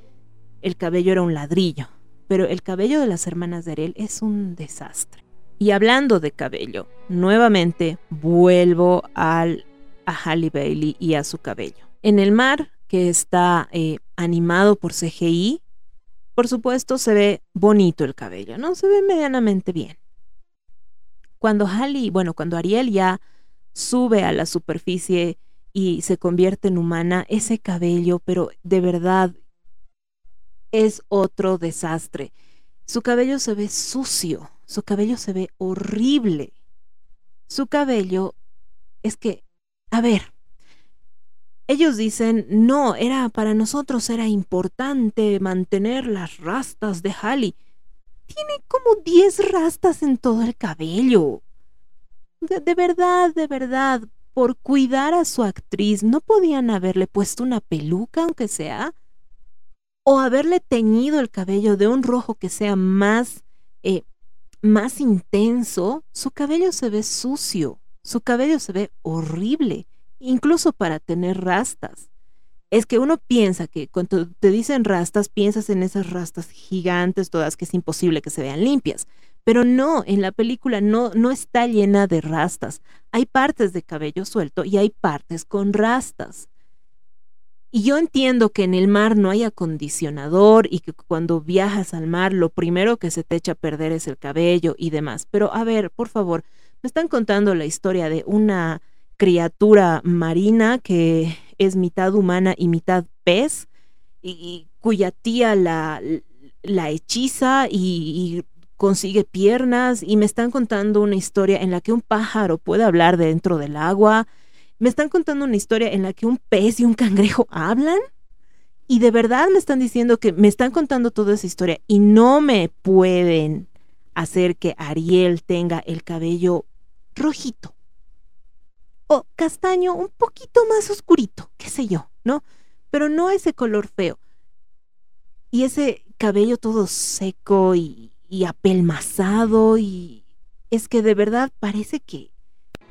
el cabello era un ladrillo, pero el cabello de las hermanas de Ariel es un desastre. Y hablando de cabello, nuevamente vuelvo al, a Halle Bailey y a su cabello. En el mar, que está eh, animado por CGI, por supuesto se ve bonito el cabello, ¿no? Se ve medianamente bien. Cuando Halle, bueno, cuando Ariel ya sube a la superficie y se convierte en humana, ese cabello, pero de verdad es otro desastre. Su cabello se ve sucio, su cabello se ve horrible. Su cabello es que, a ver, ellos dicen, no, era para nosotros era importante mantener las rastas de Halley. Tiene como 10 rastas en todo el cabello. De, verdad, de verdad, por cuidar a su actriz, ¿no podían haberle puesto una peluca, aunque sea? O haberle teñido el cabello de un rojo que sea más, eh, más intenso. Su cabello se ve sucio, su cabello se ve horrible incluso para tener rastas. Es que uno piensa que cuando te dicen rastas, piensas en esas rastas gigantes, todas que es imposible que se vean limpias. Pero no, en la película no, no está llena de rastas. Hay partes de cabello suelto y hay partes con rastas. Y yo entiendo que en el mar no hay acondicionador y que cuando viajas al mar lo primero que se te echa a perder es el cabello y demás. Pero a ver, por favor, me están contando la historia de una criatura marina que es mitad humana y mitad pez, y, cuya tía la, la hechiza y, y, consigue piernas, y me están contando una historia en la que un pájaro puede hablar dentro del agua, me están contando una historia en la que un pez y un cangrejo hablan, y de verdad me están diciendo que me están contando toda esa historia y no me pueden hacer que Ariel tenga el cabello rojito o castaño un poquito más oscurito, qué sé yo, ¿no? Pero no ese color feo. Y ese cabello todo seco y, y apelmazado y es que de verdad parece que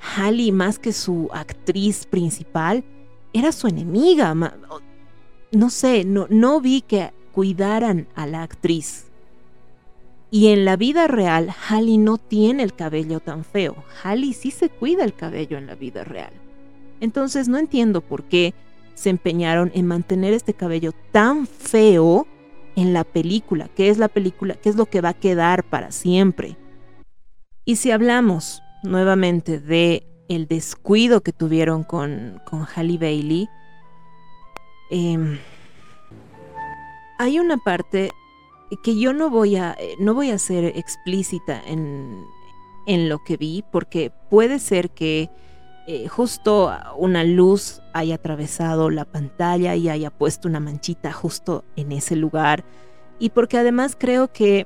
Halle, más que su actriz principal, era su enemiga. No sé, no, no vi que cuidaran a la actriz. Y en la vida real, Halle no tiene el cabello tan feo. Halle sí se cuida el cabello en la vida real. Entonces no entiendo por qué se empeñaron en mantener este cabello tan feo en la película. ¿Qué es la película? ¿Qué es lo que va a quedar para siempre? Y si hablamos nuevamente de el descuido que tuvieron con, con Bailey, eh, hay una parte que yo no voy a, eh, no voy a ser explícita en, en lo que vi, porque puede ser que eh, justo una luz haya atravesado la pantalla y haya puesto una manchita justo en ese lugar. Y porque además creo que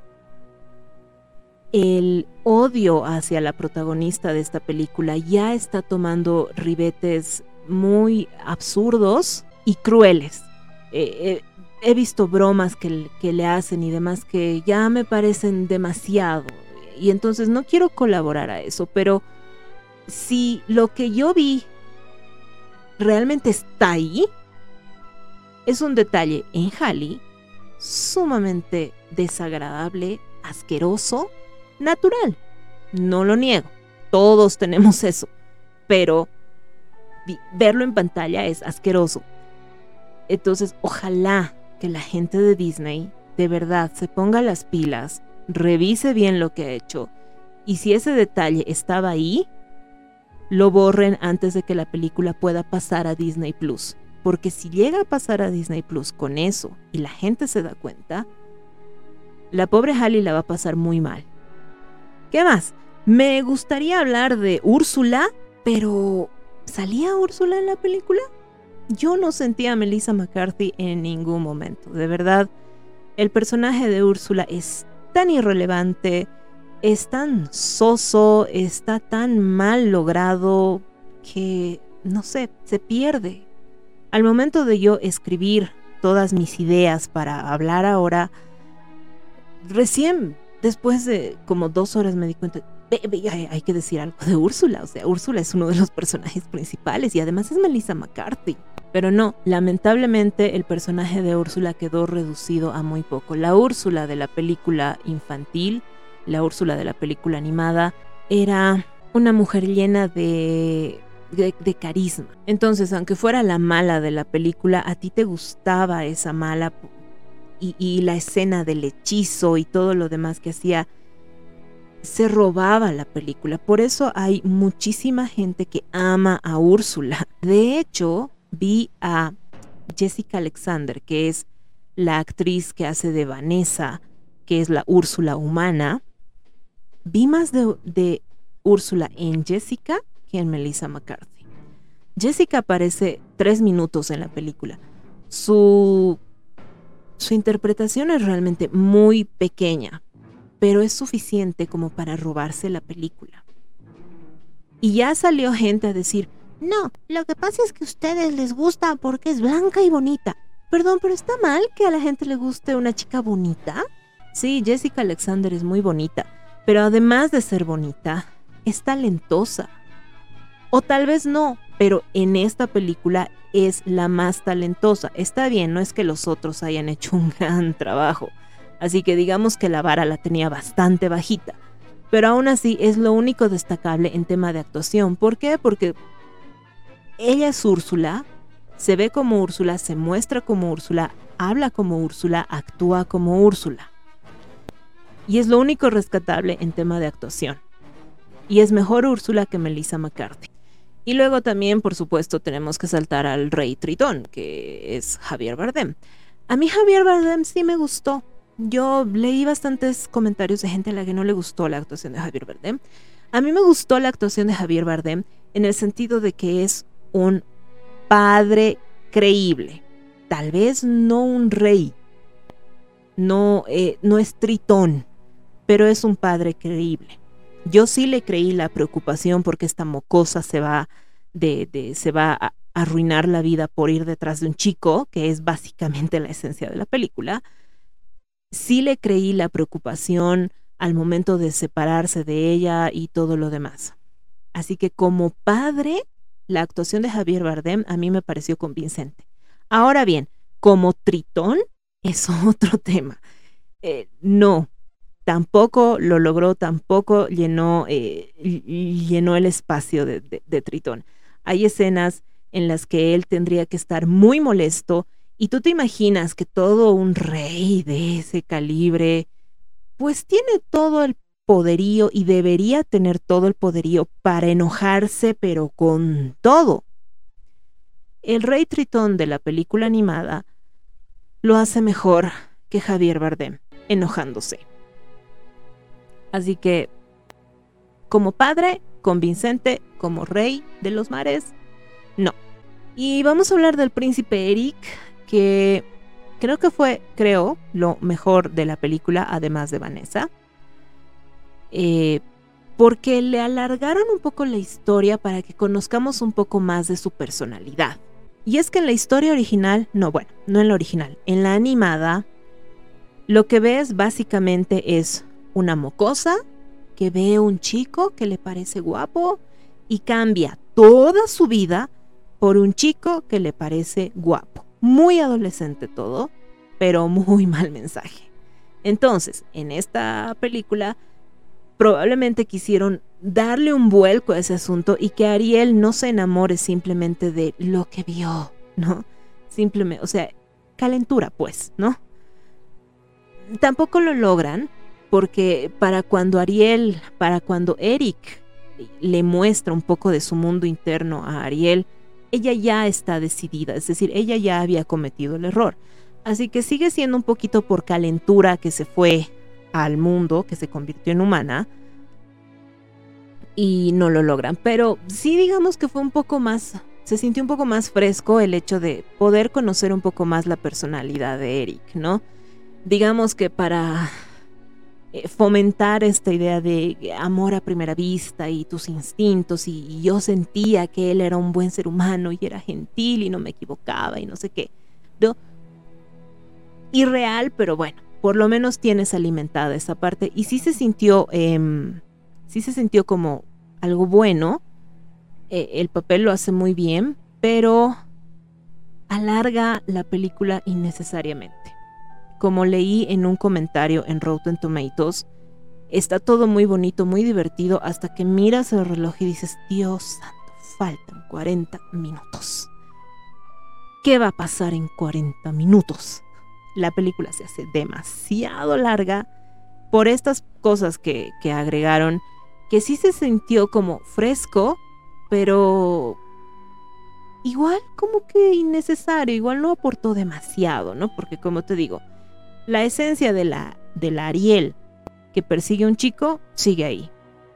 el odio hacia la protagonista de esta película ya está tomando ribetes muy absurdos y crueles. Eh, he visto bromas que, le hacen y demás que ya me parecen demasiado. Y entonces no quiero colaborar a eso, pero si lo que yo vi realmente está ahí, es un detalle en Halley sumamente desagradable, asqueroso, natural. No lo niego. Todos tenemos eso. Pero verlo en pantalla es asqueroso. Entonces, ojalá que la gente de Disney de verdad se ponga las pilas, revise bien lo que ha hecho y si ese detalle estaba ahí, lo borren antes de que la película pueda pasar a Disney Plus. Porque si llega a pasar a Disney Plus con eso y la gente se da cuenta, la pobre Halle la va a pasar muy mal. ¿Qué más? Me gustaría hablar de Úrsula, pero ¿salía Úrsula en la película? Yo no sentía a Melissa McCarthy en ningún momento. De verdad, el personaje de Úrsula es tan irrelevante, es tan soso, está tan mal logrado que, no sé, se pierde. Al momento de yo escribir todas mis ideas para hablar ahora, recién después de como dos horas me di cuenta, "Ve, ve, hay, hay que decir algo de Úrsula. O sea, Úrsula es uno de los personajes principales y además es Melissa McCarthy. Pero no, lamentablemente el personaje de Úrsula quedó reducido a muy poco. La Úrsula de la película infantil, la Úrsula de la película animada, era una mujer llena de, carisma. Entonces, aunque fuera la mala de la película, a ti te gustaba esa mala y, y la escena del hechizo y todo lo demás que hacía se robaba la película. Por eso hay muchísima gente que ama a Úrsula. De hecho, vi a Jessica Alexander, que es la actriz que hace de Vanessa, que es la Úrsula humana. Vi más de, Úrsula en Jessica que en Melissa McCarthy. Jessica aparece tres minutos en la película. Su, su interpretación es realmente muy pequeña, pero es suficiente como para robarse la película. Y ya salió gente a decir, no, lo que pasa es que a ustedes les gusta porque es blanca y bonita. Perdón, pero está mal que a la gente le guste una chica bonita. Sí, Jessica Alexander es muy bonita, pero además de ser bonita, es talentosa. O tal vez no, pero en esta película es la más talentosa. Está bien, no es que los otros hayan hecho un gran trabajo. Así que digamos que la vara la tenía bastante bajita. Pero aún así es lo único destacable en tema de actuación. ¿Por qué? Porque ella es Úrsula, se ve como Úrsula, se muestra como Úrsula, habla como Úrsula, actúa como Úrsula. Y es lo único rescatable en tema de actuación. Y es mejor Úrsula que Melissa McCarthy. Y luego también, por supuesto, tenemos que saltar al Rey Tritón, que es Javier Bardem. A mí Javier Bardem sí me gustó. Yo leí bastantes comentarios de gente a la que no le gustó la actuación de Javier Bardem. A mí me gustó la actuación de Javier Bardem en el sentido de que es un padre creíble. Tal vez no un rey. No, eh, no es tritón, pero es un padre creíble. Yo sí le creí la preocupación porque esta mocosa se va, de, de, se va a arruinar la vida por ir detrás de un chico, que es básicamente la esencia de la película. Sí le creí la preocupación al momento de separarse de ella y todo lo demás. Así que como padre, la actuación de Javier Bardem a mí me pareció convincente. Ahora bien, como tritón es [laughs] otro tema. Eh, no, tampoco lo logró, tampoco llenó, eh, llenó el espacio de, de, de, Tritón. Hay escenas en las que él tendría que estar muy molesto y tú te imaginas que todo un rey de ese calibre, pues tiene todo el poderío y debería tener todo el poderío para enojarse, pero con todo. El rey Tritón de la película animada lo hace mejor que Javier Bardem, enojándose. Así que, como padre, convincente, como rey de los mares, no. Y vamos a hablar del príncipe Eric, que creo que fue, creo, lo mejor de la película, además de Vanessa. Eh, porque le alargaron un poco la historia para que conozcamos un poco más de su personalidad. Y es que en la historia original, no, bueno, no en la original, en la animada, lo que ves básicamente es una mocosa que ve un chico que le parece guapo y cambia toda su vida por un chico que le parece guapo. Muy adolescente todo, pero muy [laughs] mal mensaje. Entonces, en esta película probablemente quisieron darle un vuelco a ese asunto y que Ariel no se enamore simplemente de lo que vio, ¿no? Simplemente, o sea, calentura, pues, ¿no? Tampoco lo logran porque para cuando Ariel, para cuando Eric le muestra un poco de su mundo interno a Ariel, ella ya está decidida, es decir, ella ya había cometido el error. Así que sigue siendo un poquito por calentura que se fue al mundo, que se convirtió en humana, y no lo logran. Pero sí digamos que fue un poco más, se sintió un poco más fresco el hecho de poder conocer un poco más la personalidad de Eric, ¿no? Digamos que para eh, fomentar esta idea de amor a primera vista y tus instintos y, yo sentía que él era un buen ser humano y era gentil y no me equivocaba y no sé qué. ¿no? Irreal, pero bueno, por lo menos tienes alimentada esa parte y sí se sintió, eh, sí se sintió como algo bueno. Eh, el papel lo hace muy bien, pero alarga la película innecesariamente. Como leí en un comentario en Rotten Tomatoes, está todo muy bonito, muy divertido, hasta que miras el reloj y dices, Dios santo, faltan 40 minutos. ¿Qué va a pasar en 40 minutos? La película se hace demasiado larga por estas cosas que, que agregaron, que sí se sintió como fresco, pero igual como que innecesario, igual no aportó demasiado, ¿no? Porque como te digo, la esencia de la, de la Ariel que persigue un chico sigue ahí.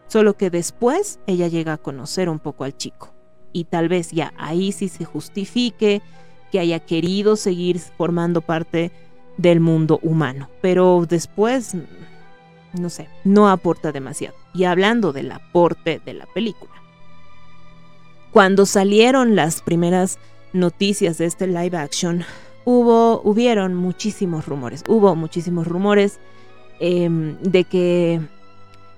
Solo que después ella llega a conocer un poco al chico. Y tal vez ya ahí sí se justifique que haya querido seguir formando parte del mundo humano. Pero después, no sé, no aporta demasiado. Y hablando del aporte de la película. Cuando salieron las primeras noticias de este live action, hubo, hubieron muchísimos rumores, hubo muchísimos rumores eh, de que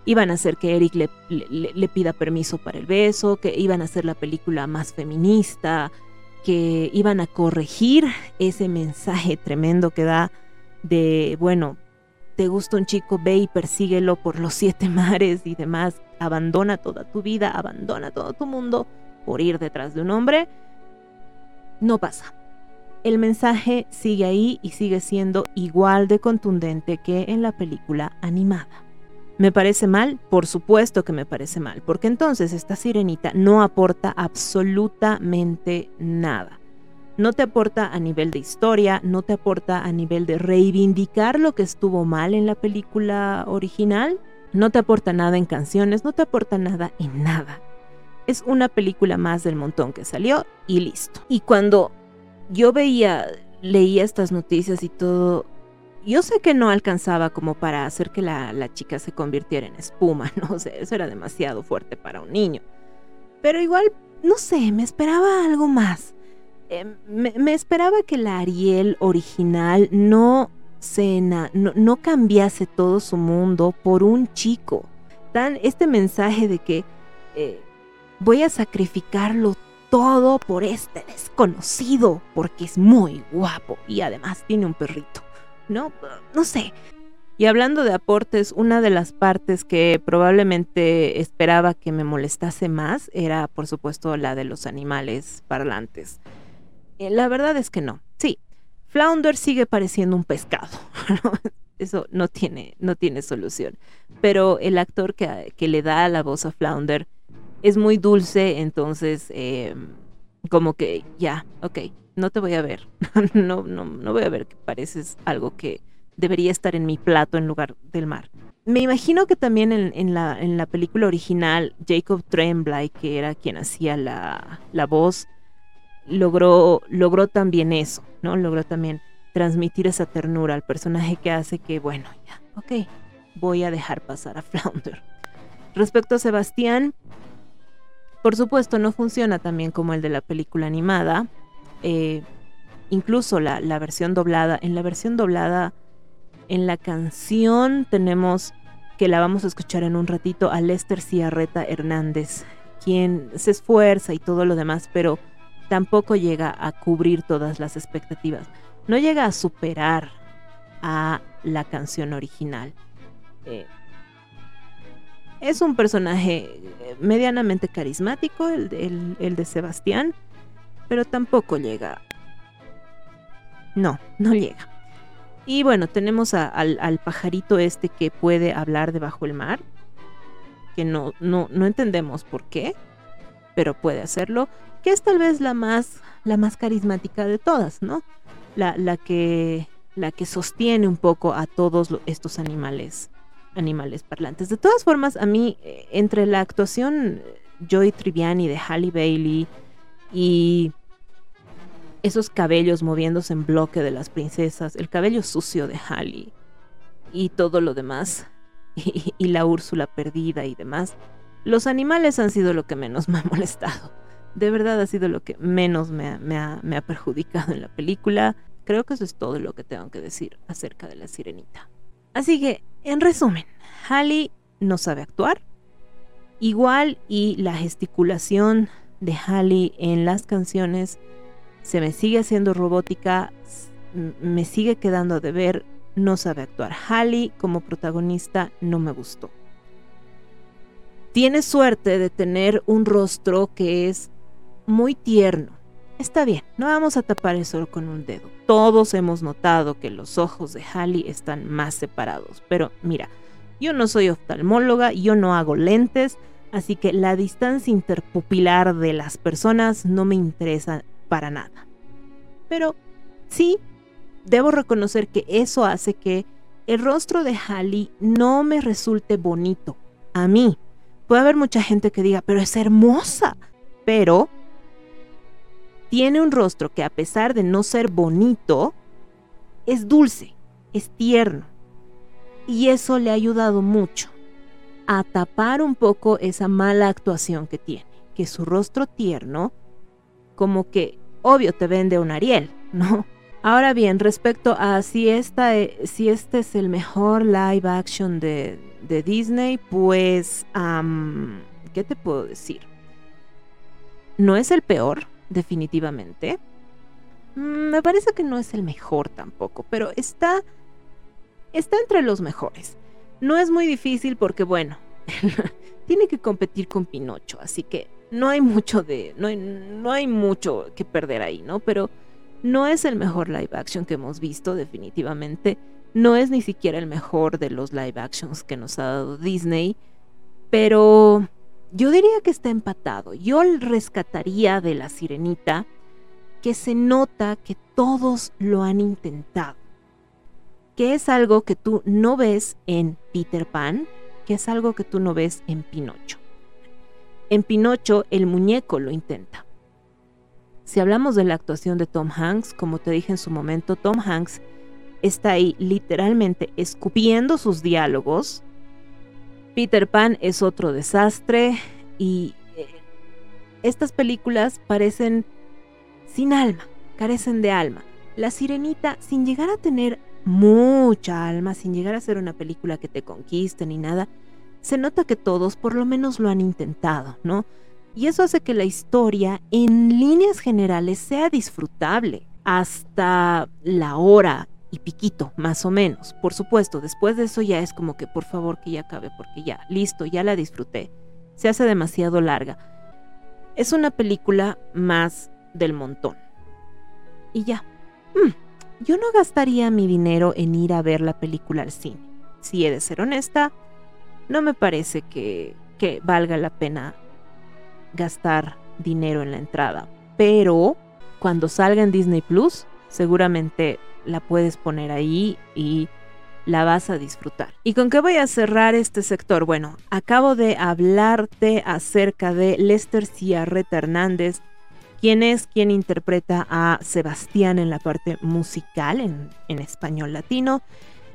iban a hacer que Eric le, le, pida permiso para el beso, que iban a hacer la película más feminista, que iban a corregir ese mensaje tremendo que da de, bueno, te gusta un chico, ve y persíguelo por los siete mares y demás, abandona toda tu vida, abandona todo tu mundo por ir detrás de un hombre. No pasa el mensaje sigue ahí y sigue siendo igual de contundente que en la película animada. ¿Me parece mal? Por supuesto que me parece mal, porque entonces esta sirenita no aporta absolutamente nada. No te aporta a nivel de historia, no te aporta a nivel de reivindicar lo que estuvo mal en la película original, no te aporta nada en canciones, no te aporta nada en nada. Es una película más del montón que salió y listo. Y cuando yo veía, leía estas noticias y todo. Yo sé que no alcanzaba como para hacer que la, la, chica se convirtiera en espuma, [laughs] ¿no? O sea, eso era demasiado fuerte para un niño. Pero igual, no sé, me esperaba algo más. Eh, me, me, esperaba que la Ariel original no, se no, no cambiase todo su mundo por un chico. Tan este mensaje de que eh, voy a sacrificarlo todo por este desconocido, porque es muy guapo y además tiene un perrito. No, no sé. Y hablando de aportes, una de las partes que probablemente esperaba que me molestase más era, por supuesto, la de los animales parlantes. Eh, la verdad es que no. Sí, Flounder sigue pareciendo un pescado. [laughs] Eso no tiene, no tiene solución. Pero el actor que, que le da la voz a Flounder es muy dulce, entonces eh, como que ya, ok, no te voy a ver, [laughs] no, no, no voy a ver que pareces algo que debería estar en mi plato en lugar del mar. Me imagino que también en, la, en la película original, Jacob Tremblay, que era quien hacía la, la voz, logró, logró también eso, ¿no? Logró también transmitir esa ternura al personaje que hace que, bueno, ya, ok, voy a dejar pasar a [laughs] Flounder. Respecto a Sebastián, por supuesto, no funciona también como el de la película animada. Eh, incluso la, la, versión doblada. En la versión doblada, en la canción tenemos, que la vamos a escuchar en un ratito, a Lester Ciarreta Hernández, quien se esfuerza y todo lo demás, pero tampoco llega a cubrir todas las expectativas. No llega a superar a la canción original. Eh, es un personaje medianamente carismático, el, el- el de Sebastián, pero tampoco llega. No, no llega. Y bueno, tenemos al, al pajarito este que puede hablar debajo del mar, que no, no, no entendemos por qué, pero puede hacerlo, que es tal vez la más, la más carismática de todas, ¿no? La, la que, la que sostiene un poco a todos estos animales, animales parlantes. De todas formas, a mí, eh, entre la actuación eh, Joy Triviani de Halle Bailey y esos cabellos moviéndose en bloque de las princesas, el cabello sucio de Halle y todo lo demás, [laughs] y, la Úrsula perdida y demás, los animales han sido lo que menos me ha [laughs] molestado. De verdad ha sido lo que menos me ha, me ha- perjudicado en la película. Creo que eso es todo lo que tengo que decir acerca de la sirenita. Así que, en resumen, Halle no sabe actuar. Igual y la gesticulación de Halle en las canciones se me sigue haciendo robótica, me sigue quedando de ver, no sabe actuar. Halle como protagonista no me gustó. Tiene suerte de tener un rostro que es muy tierno. Está bien, no vamos a tapar el sol con un dedo. Todos hemos notado que los ojos de Halle están más separados, pero mira, yo no soy oftalmóloga, yo no hago lentes, así que la distancia interpupilar de las personas no me interesa para nada. Pero sí, debo reconocer que eso hace que el rostro de Halle no me resulte bonito. A mí. Puede haber mucha gente que diga, pero es hermosa. Pero tiene un rostro que a pesar de no ser bonito, es dulce, es tierno. Y eso le ha ayudado mucho a tapar un poco esa mala actuación que tiene. Que su rostro tierno, como que, obvio, te vende un Ariel, ¿no? Ahora bien, respecto a si, esta, e- si este es el mejor live action de, de Disney, pues, ¿qué te puedo decir? No es el peor, definitivamente. Mm, Me parece que no es el mejor tampoco, pero está, está entre los mejores. No es muy difícil porque, bueno, [laughs] tiene que competir con Pinocho, así que no hay mucho de, no hay, no hay mucho que perder ahí, ¿no? Pero no es el mejor live action que hemos visto, definitivamente. No es ni siquiera el mejor de los live actions que nos ha dado Disney, pero yo diría que está empatado. Yo rescataría de la sirenita que se nota que todos lo han intentado, que es algo que tú no ves en Peter Pan, que es algo que tú no ves en Pinocho. En Pinocho el muñeco lo intenta. Si hablamos de la actuación de Tom Hanks, como te dije en su momento, Tom Hanks está ahí literalmente escupiendo sus diálogos. Peter Pan es otro desastre y eh, estas películas parecen sin alma, carecen de alma. La Sirenita, sin llegar a tener mucha alma, sin llegar a ser una película que te conquiste ni nada, se nota que todos por lo menos lo han intentado, ¿no? Y eso hace que la historia, en líneas generales, sea disfrutable hasta la hora y piquito, más o menos. Por supuesto, después de eso ya es como que por favor que ya acabe, porque ya, listo, ya la disfruté. Se hace demasiado larga. Es una película más del montón. Y ya. Mm, yo no gastaría mi dinero en ir a ver la película al cine. Si he de ser honesta, no me parece que, que valga la pena gastar dinero en la entrada. Pero cuando salga en Disney Plus, seguramente la puedes poner ahí y la vas a disfrutar. ¿Y con qué voy a cerrar este sector? Bueno, acabo de hablarte acerca de Lester Ciarreta Hernández, quien es quien interpreta a Sebastián en la parte musical en, en español latino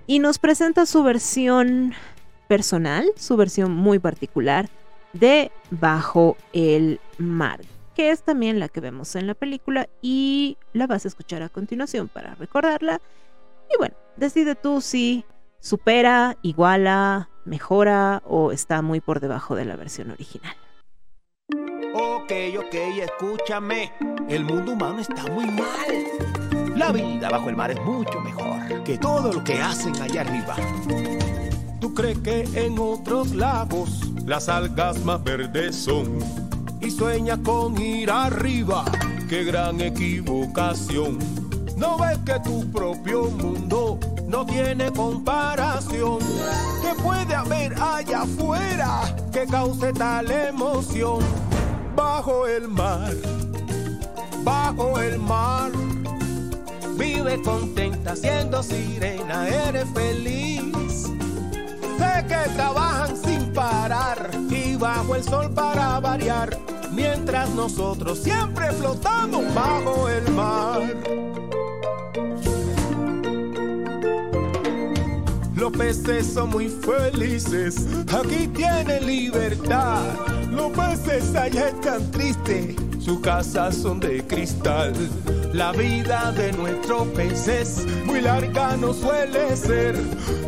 y nos presenta su versión personal, su versión muy particular de Bajo el Mar, que es también la que vemos en la película y la vas a escuchar a continuación para recordarla. Y bueno, decide tú si supera, iguala, mejora o está muy por debajo de la versión original. ok, ok, escúchame. El mundo humano está muy mal. La vida bajo el mar es mucho mejor que todo lo que hacen allá arriba. ¿Tú crees que en otros lagos las algas más verdes son? Y sueñas con ir arriba, qué gran equivocación. No ves que tu propio mundo no tiene comparación. ¿Qué puede haber allá afuera que cause tal emoción? Bajo el mar, bajo el mar. Vive contenta siendo sirena, eres feliz. Que trabajan sin parar y bajo el sol para variar. Mientras nosotros siempre flotamos bajo el mar. Los peces son muy felices, aquí tienen libertad. Los peces allá están tristes, sus casas son de cristal. La vida de nuestros peces muy larga no suele ser.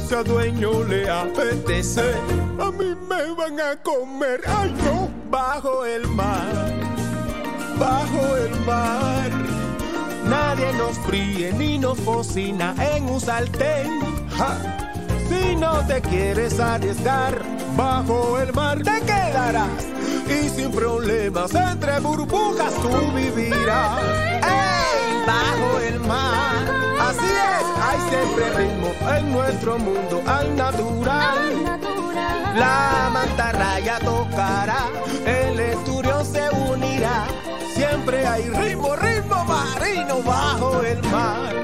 Si a dueño le apetece, a mí me van a comer. ¡Ay no! Bajo el mar, bajo el mar. Nadie nos fríe ni nos cocina en un sartén. Si no te quieres arriesgar, bajo el mar te quedarás. Y sin problemas entre burbujas tú vivirás. ¡Ey! Bajo el mar. Así es, hay siempre ritmo en nuestro mundo al natural. La mantarraya tocará, el esturión se unirá. Siempre hay ritmo, ritmo marino bajo el mar.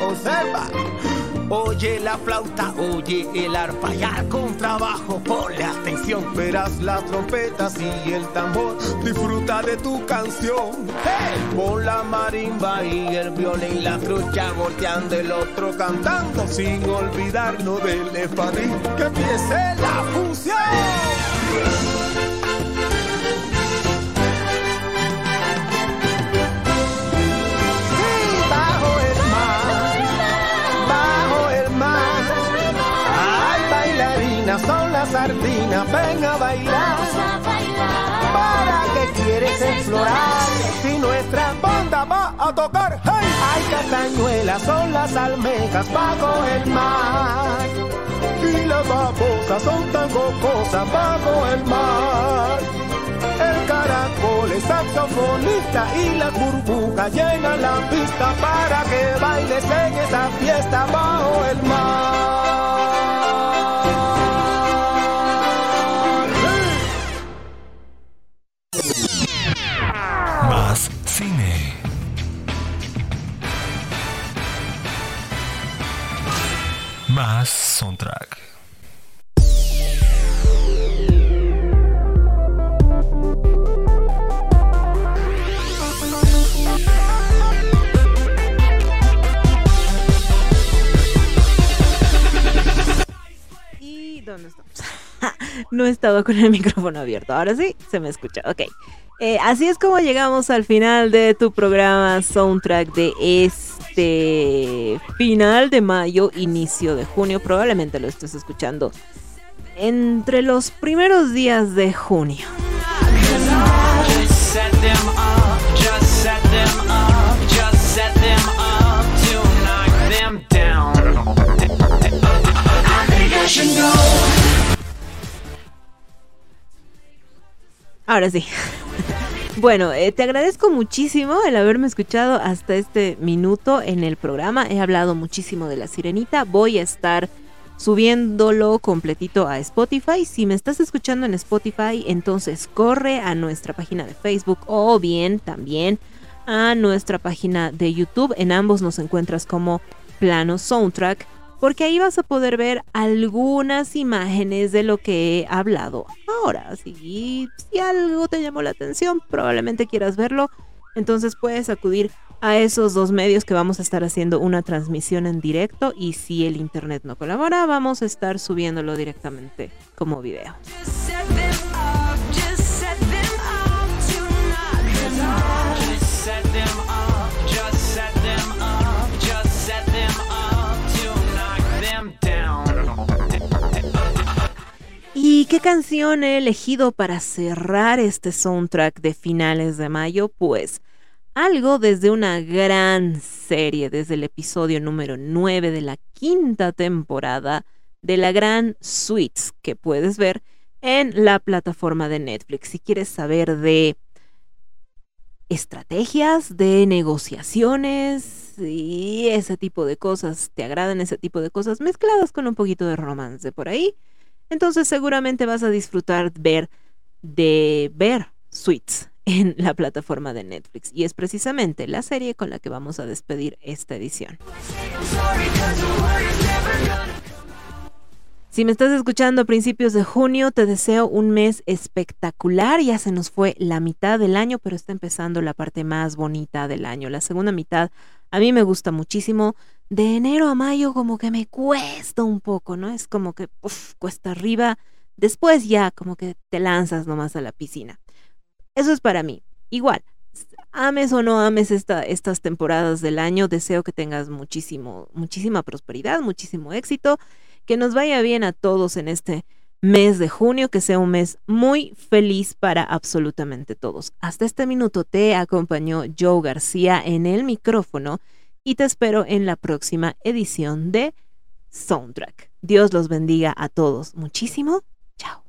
Observa. Oye la flauta, oye el arpa y al contrabajo, ponle atención. Verás las trompetas y el tambor, disfruta de tu canción. Hey, la marimba y el violín, la trucha volteando, el otro cantando, sin olvidarnos del espadín. Que empiece la función. Sardinas, ven a bailar. ¿Para qué quieres explorar? Si nuestra banda va a tocar, hey. Ay, castañuelas son las almejas bajo el mar. Y las babosas son tan jocosas bajo el mar. El caracol es saxofonista y las burbujas llenan la pista para que bailes en esa fiesta bajo el mar. No estaba con el [laughs] micrófono abierto. Ahora sí, se me escucha. Ok. Eh, así es como llegamos al final de tu programa Soundtrack de este final de mayo, inicio de junio. Probablemente lo estés escuchando entre los primeros días de junio. Just set them Ahora sí. [laughs] Bueno, eh, te agradezco muchísimo el haberme escuchado hasta este minuto en el programa. He hablado muchísimo de la sirenita. Voy a estar subiéndolo completito a Spotify. Si me estás escuchando en Spotify, entonces corre a nuestra página de Facebook o bien también a nuestra página de YouTube. En ambos nos encuentras como Plano Soundtrack porque ahí vas a poder ver algunas imágenes de lo que he hablado ahora. Si, algo te llamó la atención, probablemente quieras verlo. Entonces puedes acudir a esos dos medios que vamos a estar haciendo una transmisión en directo y si el internet no colabora, vamos a estar subiéndolo directamente como video. Y ¿Y qué canción he elegido para cerrar este soundtrack de finales de mayo? Pues algo desde una gran serie, desde el episodio número 9 de la quinta temporada de la gran Suites que puedes ver en la plataforma de Netflix. Si quieres saber de estrategias, de negociaciones y ese tipo de cosas, te agradan ese tipo de cosas mezcladas con un poquito de romance por ahí, entonces seguramente vas a disfrutar ver de ver Suites [laughs] en la plataforma de Netflix y es precisamente la serie con la que vamos a despedir esta edición. Si me estás escuchando a principios de junio, te deseo un mes espectacular. Ya se nos fue la mitad del año, pero está empezando la parte más bonita del año. La segunda mitad a mí me gusta muchísimo. De enero a mayo como que me cuesta un poco, ¿no? Es como que cuesta arriba. Después ya como que te lanzas nomás a la piscina. Eso es para mí. Igual, ames o no ames esta, estas temporadas del año, deseo que tengas muchísimo, muchísima prosperidad, muchísimo éxito que nos vaya bien a todos en este mes de junio, que sea un mes muy feliz para absolutamente todos. Hasta este minuto te acompañó Joe García en el micrófono y te espero en la próxima edición de Soundtrack. Dios los bendiga a todos muchísimo. Chao.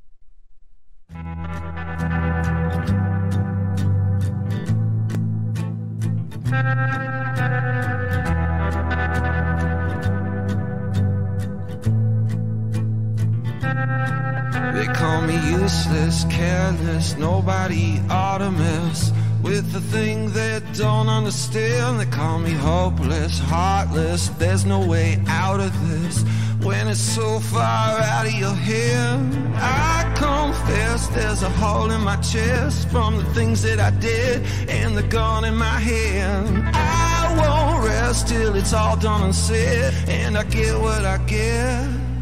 With the thing they don't understand. They call me hopeless, heartless, there's no way out of this when it's so far out of your hand. I confess there's a hole in my chest from the things that I did and the gun in my hand. I won't rest till it's all done and said, and I get what I get.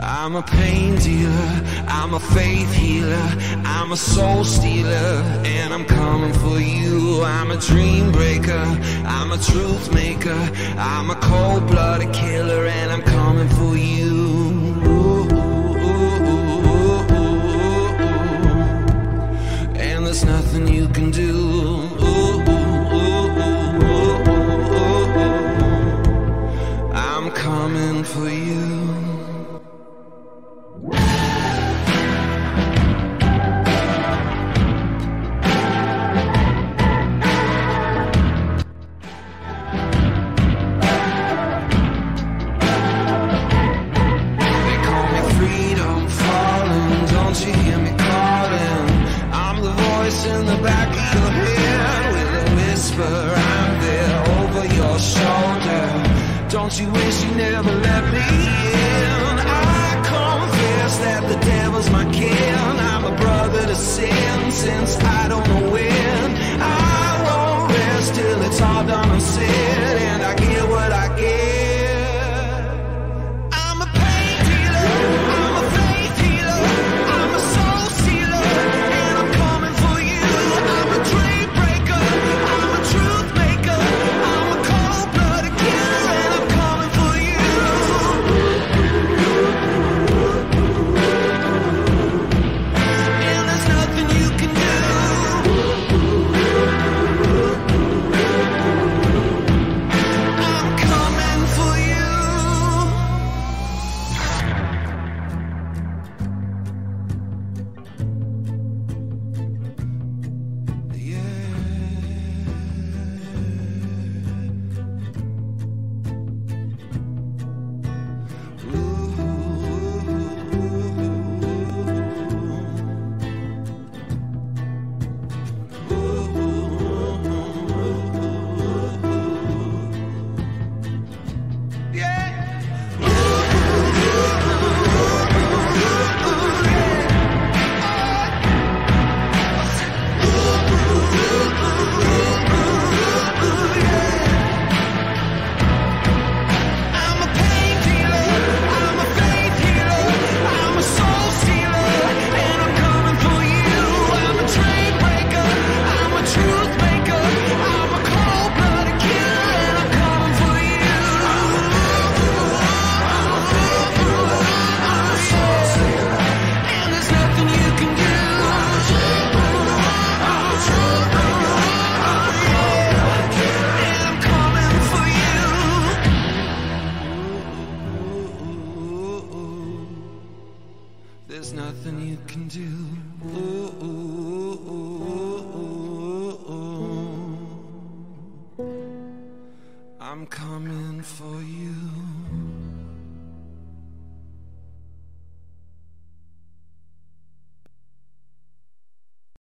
I'm a pain dealer, I'm a faith healer, I'm a soul stealer, and I'm coming for you. I'm a dream breaker, I'm a truth maker, I'm a cold blooded killer, and I'm coming for you. And there's nothing you can do. I'm coming for you. In the back of your head with a whisper. I'm there over your shoulder. Don't you wish you never let me in? I confess that the devil's my kin. I'm a brother to sin since I don't